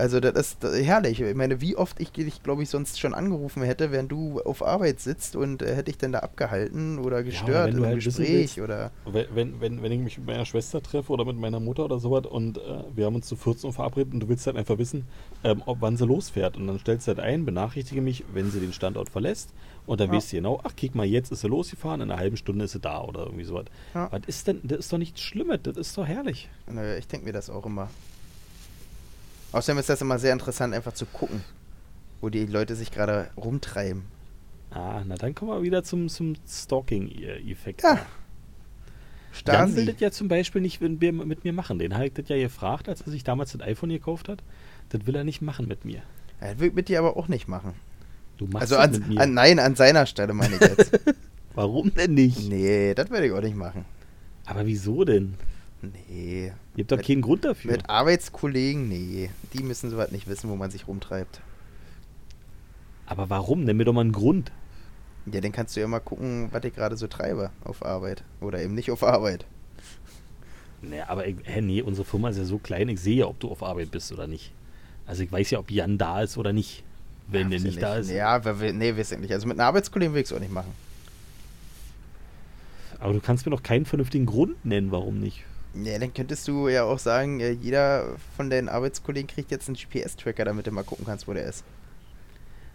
Also das ist herrlich. Ich meine, wie oft ich dich, glaube ich, sonst schon angerufen hätte, während du auf Arbeit sitzt und äh, hätte ich denn da abgehalten oder gestört wenn in einem halt Gespräch willst- oder... Wenn, wenn, wenn, wenn ich mich mit meiner Schwester treffe oder mit meiner Mutter oder sowas und äh, wir haben uns zu 14 Uhr verabredet und du willst halt einfach wissen, ähm, ob wann sie losfährt. Und dann stellst du halt ein, benachrichtige mich, wenn sie den Standort verlässt. Und dann Ja. weißt du genau, ach, kick mal, jetzt ist sie losgefahren, in einer halben Stunde ist sie da oder irgendwie sowas. Ja. Was ist denn, das ist doch nichts Schlimmes, das ist doch herrlich. Naja, ich denke mir das auch immer. Außerdem ist das immer sehr interessant, einfach zu gucken, wo die Leute sich gerade rumtreiben. Ah, na dann kommen wir wieder zum, zum Stalking-Effekt. Ja. Starren Jan will das ja zum Beispiel nicht mit mir, mit mir machen. Den habe ich das ja gefragt, als er sich damals das iPhone gekauft hat. Das will er nicht machen mit mir. Er will mit dir aber auch nicht machen. Du machst Also das an, mit mir. an, nein, an seiner Stelle meine ich jetzt. Warum denn nicht? nee, das würde ich auch nicht machen. Aber wieso denn? Nee. Ihr habt doch Mit- keinen Grund dafür. Mit Arbeitskollegen, nee. Die müssen sowas nicht wissen, wo man sich rumtreibt. Aber warum? Nenn mir doch mal einen Grund. Ja, dann kannst du ja mal gucken, was ich gerade so treibe auf Arbeit. Oder eben nicht auf Arbeit. Nee, aber ich, hä, nee, unsere Firma ist ja so klein, ich sehe ja, ob du auf Arbeit bist oder nicht. Also ich weiß ja, ob Jan da ist oder nicht. Wenn Ja, der nicht ich da ist. Ja, will- nee, weiß ich nicht. Also mit einer Arbeitskollegen will ich es auch nicht machen. Aber du kannst mir doch keinen vernünftigen Grund nennen, warum nicht. Ja, dann könntest du ja auch sagen, äh, jeder von deinen Arbeitskollegen kriegt jetzt einen GPS-Tracker, damit du mal gucken kannst, wo der ist.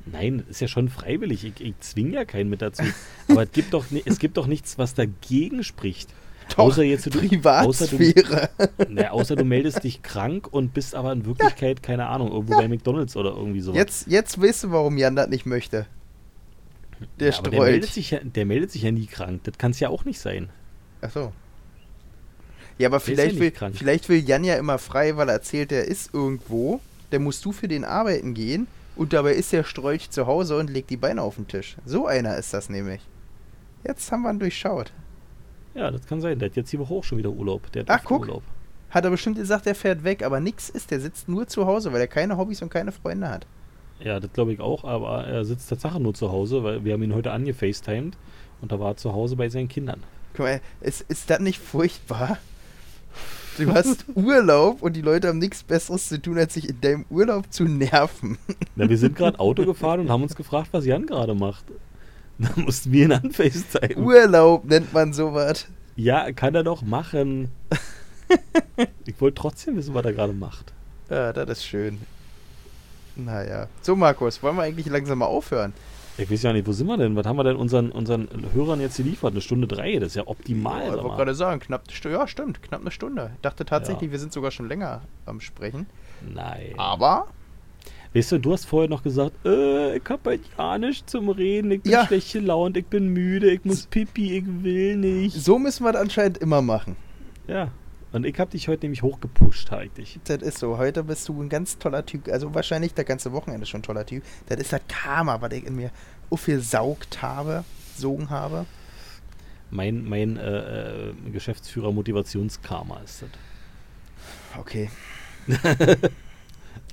Nein, ist ja schon freiwillig. Ich, ich zwinge ja keinen mit dazu. Aber es gibt, doch, es gibt doch nichts, was dagegen spricht. außer jetzt du, außer du, Privatsphäre. ne, außer du meldest dich krank und bist aber in Wirklichkeit, keine Ahnung, irgendwo bei McDonalds oder irgendwie sowas. Jetzt, jetzt weißt du, warum Jan das nicht möchte. Der ja, der meldet, sich ja, der meldet sich ja nie krank. Das kann es ja auch nicht sein. Ach so. Ja, aber ja vielleicht will, krank. vielleicht will Jan ja immer frei, weil er erzählt, er ist irgendwo. Dann musst du für den arbeiten gehen und dabei ist der Strolch zu Hause und legt die Beine auf den Tisch. So einer ist das nämlich. Jetzt haben wir ihn durchschaut. Ja, das kann sein. Der hat jetzt die Woche auch schon wieder Urlaub. Der hat Ach, guck. Urlaub. Hat er bestimmt gesagt, er fährt weg, aber nix ist. Der sitzt nur zu Hause, weil er keine Hobbys und keine Freunde hat. Ja, das glaube ich auch, aber er sitzt Tatsache nur zu Hause, weil wir haben ihn heute angefacetimed und da war er zu Hause bei seinen Kindern. Guck mal, ist, ist das nicht furchtbar? Du hast Urlaub und die Leute haben nichts Besseres zu tun, als sich in deinem Urlaub zu nerven. Na, wir sind gerade Auto gefahren und haben uns gefragt, was Jan gerade macht. Da mussten wir ihn anfacetimen. Urlaub nennt man sowas. Ja, kann er doch machen. ich wollte trotzdem wissen, was er gerade macht. Ja, das ist schön. Naja. So, Markus, wollen wir eigentlich langsam mal aufhören? Ich weiß ja nicht, wo sind wir denn? Was haben wir denn unseren, unseren Hörern jetzt geliefert? Eine Stunde drei, das ist ja optimal. ich sag wollte gerade sagen, knapp eine Stunde. Ja, stimmt, knapp eine Stunde. Ich dachte tatsächlich, Ja. wir sind sogar schon länger am Sprechen. Nein. Aber, Weißt du, du hast vorher noch gesagt, äh, ich hab heute ja nichts zum Reden, ich bin Ja. schlecht gelaunt, ich bin müde, ich muss pipi, ich will nicht. so müssen wir das anscheinend immer machen. Ja. Und ich hab dich heute nämlich hochgepusht, eigentlich. Das ist so. Heute bist du ein ganz toller Typ. Also wahrscheinlich der ganze Wochenende schon ein toller Typ. Das ist das Karma, was ich in mir aufgesaugt habe, sogen habe. Mein, mein äh, äh, Geschäftsführer Motivationskarma ist das. Okay.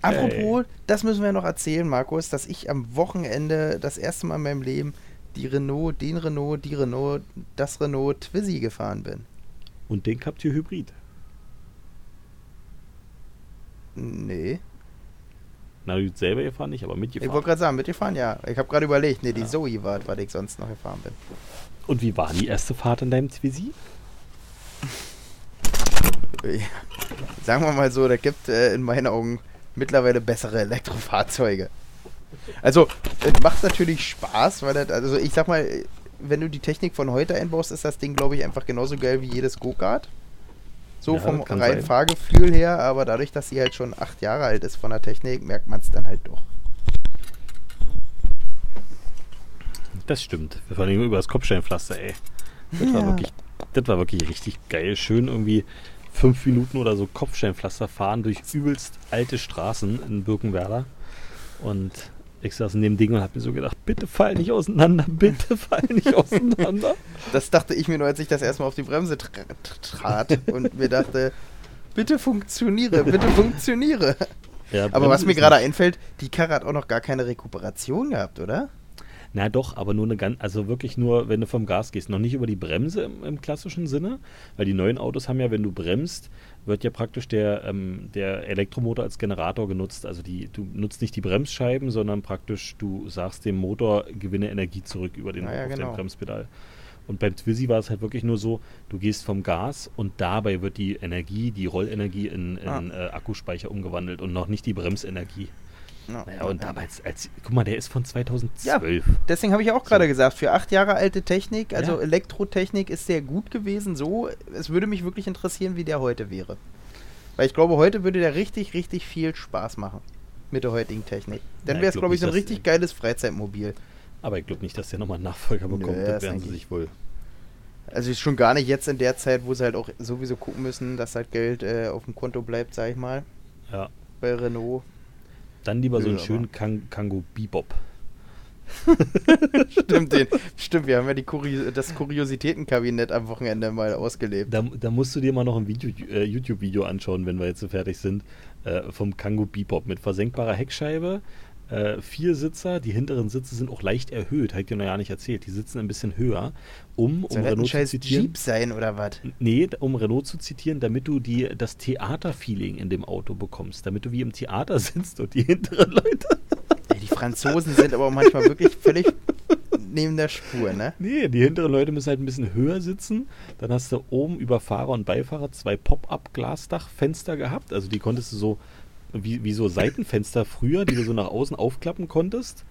Apropos, das müssen wir noch erzählen, Markus, dass ich am Wochenende das erste Mal in meinem Leben die Renault, den Renault, die Renault, das Renault Twizy gefahren bin. Und den habt ihr Hybrid. Nee. Na, du selber gefahren nicht, aber Ich mitgefahren. wollte gerade sagen, mitgefahren, ja. Ich habe gerade überlegt, nee, die Ja. Zoe war, weil ich sonst noch gefahren bin. Und wie war die erste Fahrt in deinem? Ja. Sagen wir mal so, da gibt äh, in meinen Augen mittlerweile bessere Elektrofahrzeuge. Also, es macht natürlich Spaß, weil das, also ich sag mal, wenn du die Technik von heute einbaust, ist das Ding, glaube ich, einfach genauso geil wie jedes Go-Kart. So Ja, vom reinen sein. Fahrgefühl her, aber dadurch, dass sie halt schon acht Jahre alt ist von der Technik, merkt man es dann halt doch. Das stimmt. Vor allem über das Kopfsteinpflaster, ey. Das, Ja. war wirklich, das war wirklich richtig geil. Schön irgendwie fünf Minuten oder so Kopfsteinpflaster fahren durch übelst alte Straßen in Birkenwerder. Und ich saß in dem Ding und hab mir so gedacht, bitte fall nicht auseinander, bitte fall nicht auseinander. Das dachte ich mir nur, als ich das erstmal auf die Bremse tra trat und mir dachte, bitte funktioniere, bitte funktioniere. Ja, Aber was mir gerade einfällt, die Karre hat auch noch gar keine Rekuperation gehabt, oder? Na doch, aber nur eine ganz, also wirklich nur, wenn du vom Gas gehst. Noch nicht über die Bremse im, im klassischen Sinne, weil die neuen Autos haben ja, wenn du bremst, wird ja praktisch der, ähm, der Elektromotor als Generator genutzt. Also die, du nutzt nicht die Bremsscheiben, sondern praktisch du sagst dem Motor, gewinne Energie zurück über den, ja, auf genau. Bremspedal. Und beim Twizy war es halt wirklich nur so, du gehst vom Gas und dabei wird die Energie, die Rollenergie in, in Ah. äh, Akkuspeicher umgewandelt und noch nicht die Bremsenergie. Ja, Naja, und damals, als, guck mal, der ist von 2012. Deswegen habe ich auch gerade So. gesagt, für acht Jahre alte Technik, also Ja. Elektrotechnik ist sehr gut gewesen. So, es würde mich wirklich interessieren, wie der heute wäre. Weil ich glaube, heute würde der richtig, richtig viel Spaß machen. Mit der heutigen Technik. Dann Ja, wäre es, glaub glaube ich, so ein richtig geiles Freizeitmobil. Aber ich glaube nicht, dass der nochmal einen Nachfolger Nö, bekommt. das das werden sie ich. sich wohl. Also ist schon gar nicht jetzt in der Zeit, wo sie halt auch sowieso gucken müssen, dass halt Geld äh, auf dem Konto bleibt, sag ich mal. Ja. Bei Renault. Dann lieber so einen schönen Kang Kango Bebop. stimmt, den, stimmt, wir haben ja die Kurio das Kuriositätenkabinett am Wochenende mal ausgelebt. Da, da musst du dir mal noch ein äh, YouTube-Video anschauen, wenn wir jetzt so fertig sind, äh, vom Kango Bebop mit versenkbarer Heckscheibe, äh, vier Sitzer, die hinteren Sitze sind auch leicht erhöht, habe ich dir noch ja nicht erzählt, die sitzen ein bisschen höher, um, um Soll Renault zu zitieren. Jeep sein oder was? Nee, um Renault zu zitieren, damit du die, das Theaterfeeling in dem Auto bekommst, damit du wie im Theater sitzt und die hinteren Leute Ey, die Franzosen sind aber manchmal wirklich völlig neben der Spur, ne? Nee, die hinteren Leute müssen halt ein bisschen höher sitzen. Dann hast du oben über Fahrer und Beifahrer zwei Pop-up-Glasdachfenster gehabt. Also die konntest du so, wie, wie so Seitenfenster früher, die du so nach außen aufklappen konntest,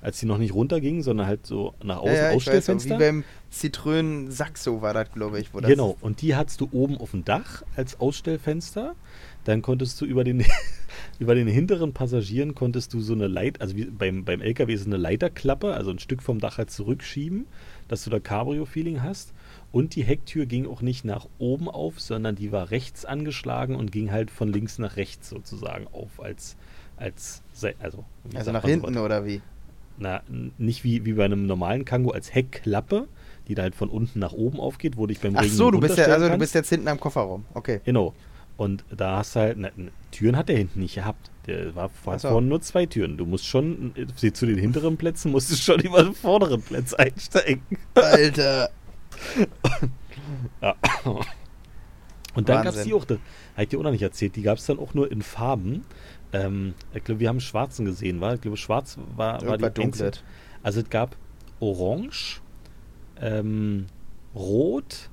als die noch nicht runtergingen, sondern halt so nach außen ja, ja, ich weiß, wie Ausstellfenster. beim Citroën Saxo war das, glaube ich. Wo das Genau, und die hattest du oben auf dem Dach als Ausstellfenster. Dann konntest du über den, über den hinteren Passagieren konntest du so eine Leit, also wie beim, beim LKW ist eine Leiterklappe, also ein Stück vom Dach halt zurückschieben, dass du da Cabrio-Feeling hast. Und die Hecktür ging auch nicht nach oben auf, sondern die war rechts angeschlagen und ging halt von links nach rechts sozusagen auf als, als also, Also nach hinten sowas? oder wie? Na, nicht wie, wie bei einem normalen Kango als Heckklappe, die da halt von unten nach oben aufgeht, wo dich beim Ach Regen so, du bist ja, also du bist jetzt hinten am Kofferraum. Okay. Genau. Und da hast du halt, na, Türen hat der hinten nicht gehabt. Der war vor, Ach so. vorne nur zwei Türen. Du musst schon, äh, zu den hinteren Plätzen musst du schon über den vorderen Platz einsteigen. Alter. Ja. Und dann gab es die auch, habe ich dir auch noch nicht erzählt, die gab es dann auch nur in Farben. Ähm, ich glaube, wir haben schwarzen gesehen, war? Ich glaube, schwarz war, war die dunkles. Also es gab Orange, ähm, Rot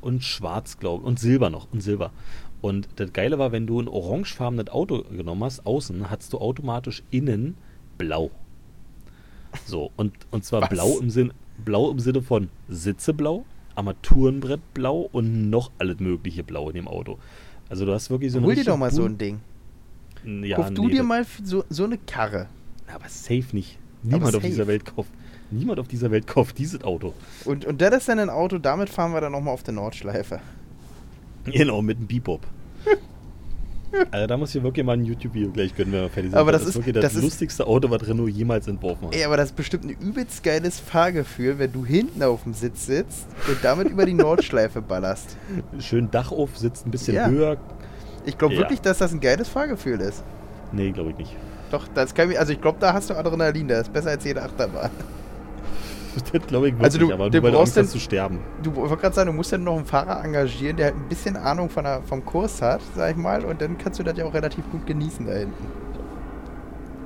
und Schwarz, glaube ich. Und Silber noch. Und Silber. Und das Geile war, wenn du ein orangefarbenes Auto genommen hast, außen, hattest du automatisch innen blau. So, und, und zwar Was? blau im, Sinn, blau im Sinne von Sitze blau, Armaturenbrett blau und noch alles mögliche blau in dem Auto. Also du hast wirklich so eine Hol dir doch mal so bunt- ein Ding. Ja, Kauf du nee, dir das- mal so, so eine Karre. Aber safe nicht. Niemand auf safe. dieser Welt kauft. Niemand auf dieser Welt kauft dieses Auto. Und, und das ist dann ein Auto, damit fahren wir dann nochmal auf der Nordschleife. Genau, mit einem Bebop. also da muss ich wirklich mal ein YouTube-Video gleich gönnen, wenn wir fertig sind. Aber das ist- ist wirklich das, das lustigste Auto, was Renault jemals entworfen hat. Ey, aber das ist bestimmt ein übelst geiles Fahrgefühl, wenn du hinten auf dem Sitz sitzt und damit über die Nordschleife ballerst. Schön Dach auf, sitzt ein bisschen Ja. höher. Ich glaube Ja. wirklich, dass das ein geiles Fahrgefühl ist. Nee, glaube ich nicht. Doch, das kann ich, also ich glaube, da hast du Adrenalin, das ist besser als jede Achterbahn. Das glaube ich wirklich, Also du- aber du brauchst Angst hast den- zu sterben. Du wollte gerade sagen, du musst ja noch einen Fahrer engagieren, der halt ein bisschen Ahnung von der, vom Kurs hat, sag ich mal, und dann kannst du das ja auch relativ gut genießen da hinten.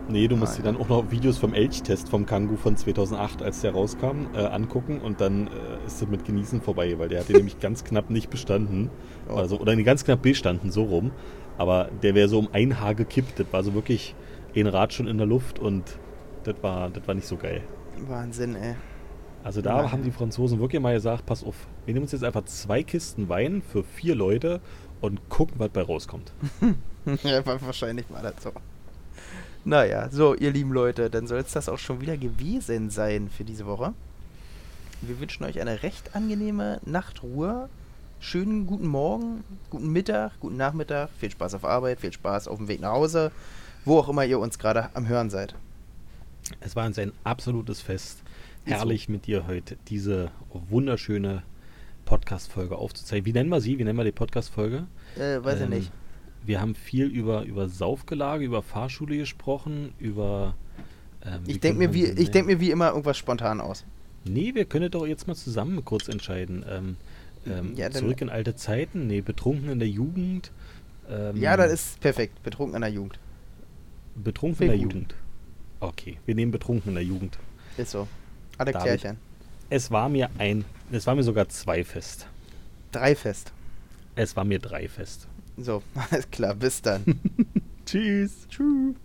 Nee, du musst Ah, dir ja. dann auch noch Videos vom Elchtest vom Kangoo von 2008, als der rauskam, äh, angucken und dann äh, ist das mit Genießen vorbei, weil der hat den nämlich ganz knapp nicht bestanden. Oh. Also, oder ganz knapp bestanden, so rum. Aber der wäre so um ein Haar gekippt. Das war so wirklich ein Rad schon in der Luft und das war, das war nicht so geil. Wahnsinn, ey. Also da Naja. haben die Franzosen wirklich mal gesagt, pass auf, wir nehmen uns jetzt einfach zwei Kisten Wein für vier Leute und gucken, was bei rauskommt. ja, wa- wahrscheinlich war das so. Naja, so, ihr lieben Leute, dann soll es das auch schon wieder gewesen sein für diese Woche. wir wünschen euch eine recht angenehme Nachtruhe. Schönen guten Morgen, guten Mittag, guten Nachmittag. Viel Spaß auf Arbeit, viel Spaß auf dem Weg nach Hause, wo auch immer ihr uns gerade am Hören seid. Es war uns ein absolutes Fest. Herrlich mit dir heute diese wunderschöne Podcast-Folge aufzuzeigen. Wie nennen wir sie? Wie nennen wir die Podcast-Folge? Äh, weiß Ähm, ich nicht. Wir haben viel über, über Saufgelage, über Fahrschule gesprochen, über. Ähm, Ich denke mir, wie, ich denk mir wie immer irgendwas spontan aus. Nee, wir können doch jetzt mal zusammen kurz entscheiden. Ähm, ähm, Ja, zurück in alte Zeiten? Nee, betrunken in der Jugend. Ähm, Ja, das ist perfekt. Betrunken in der Jugend. Betrunken in der Sehr gut. Jugend. Okay, wir nehmen betrunken in der Jugend. Ist so. Alle David. Klärchen. Es war mir ein, es war mir sogar zwei fest. Drei fest. Es war mir drei fest. So, alles klar. Bis dann. Tschüss. Tschüss.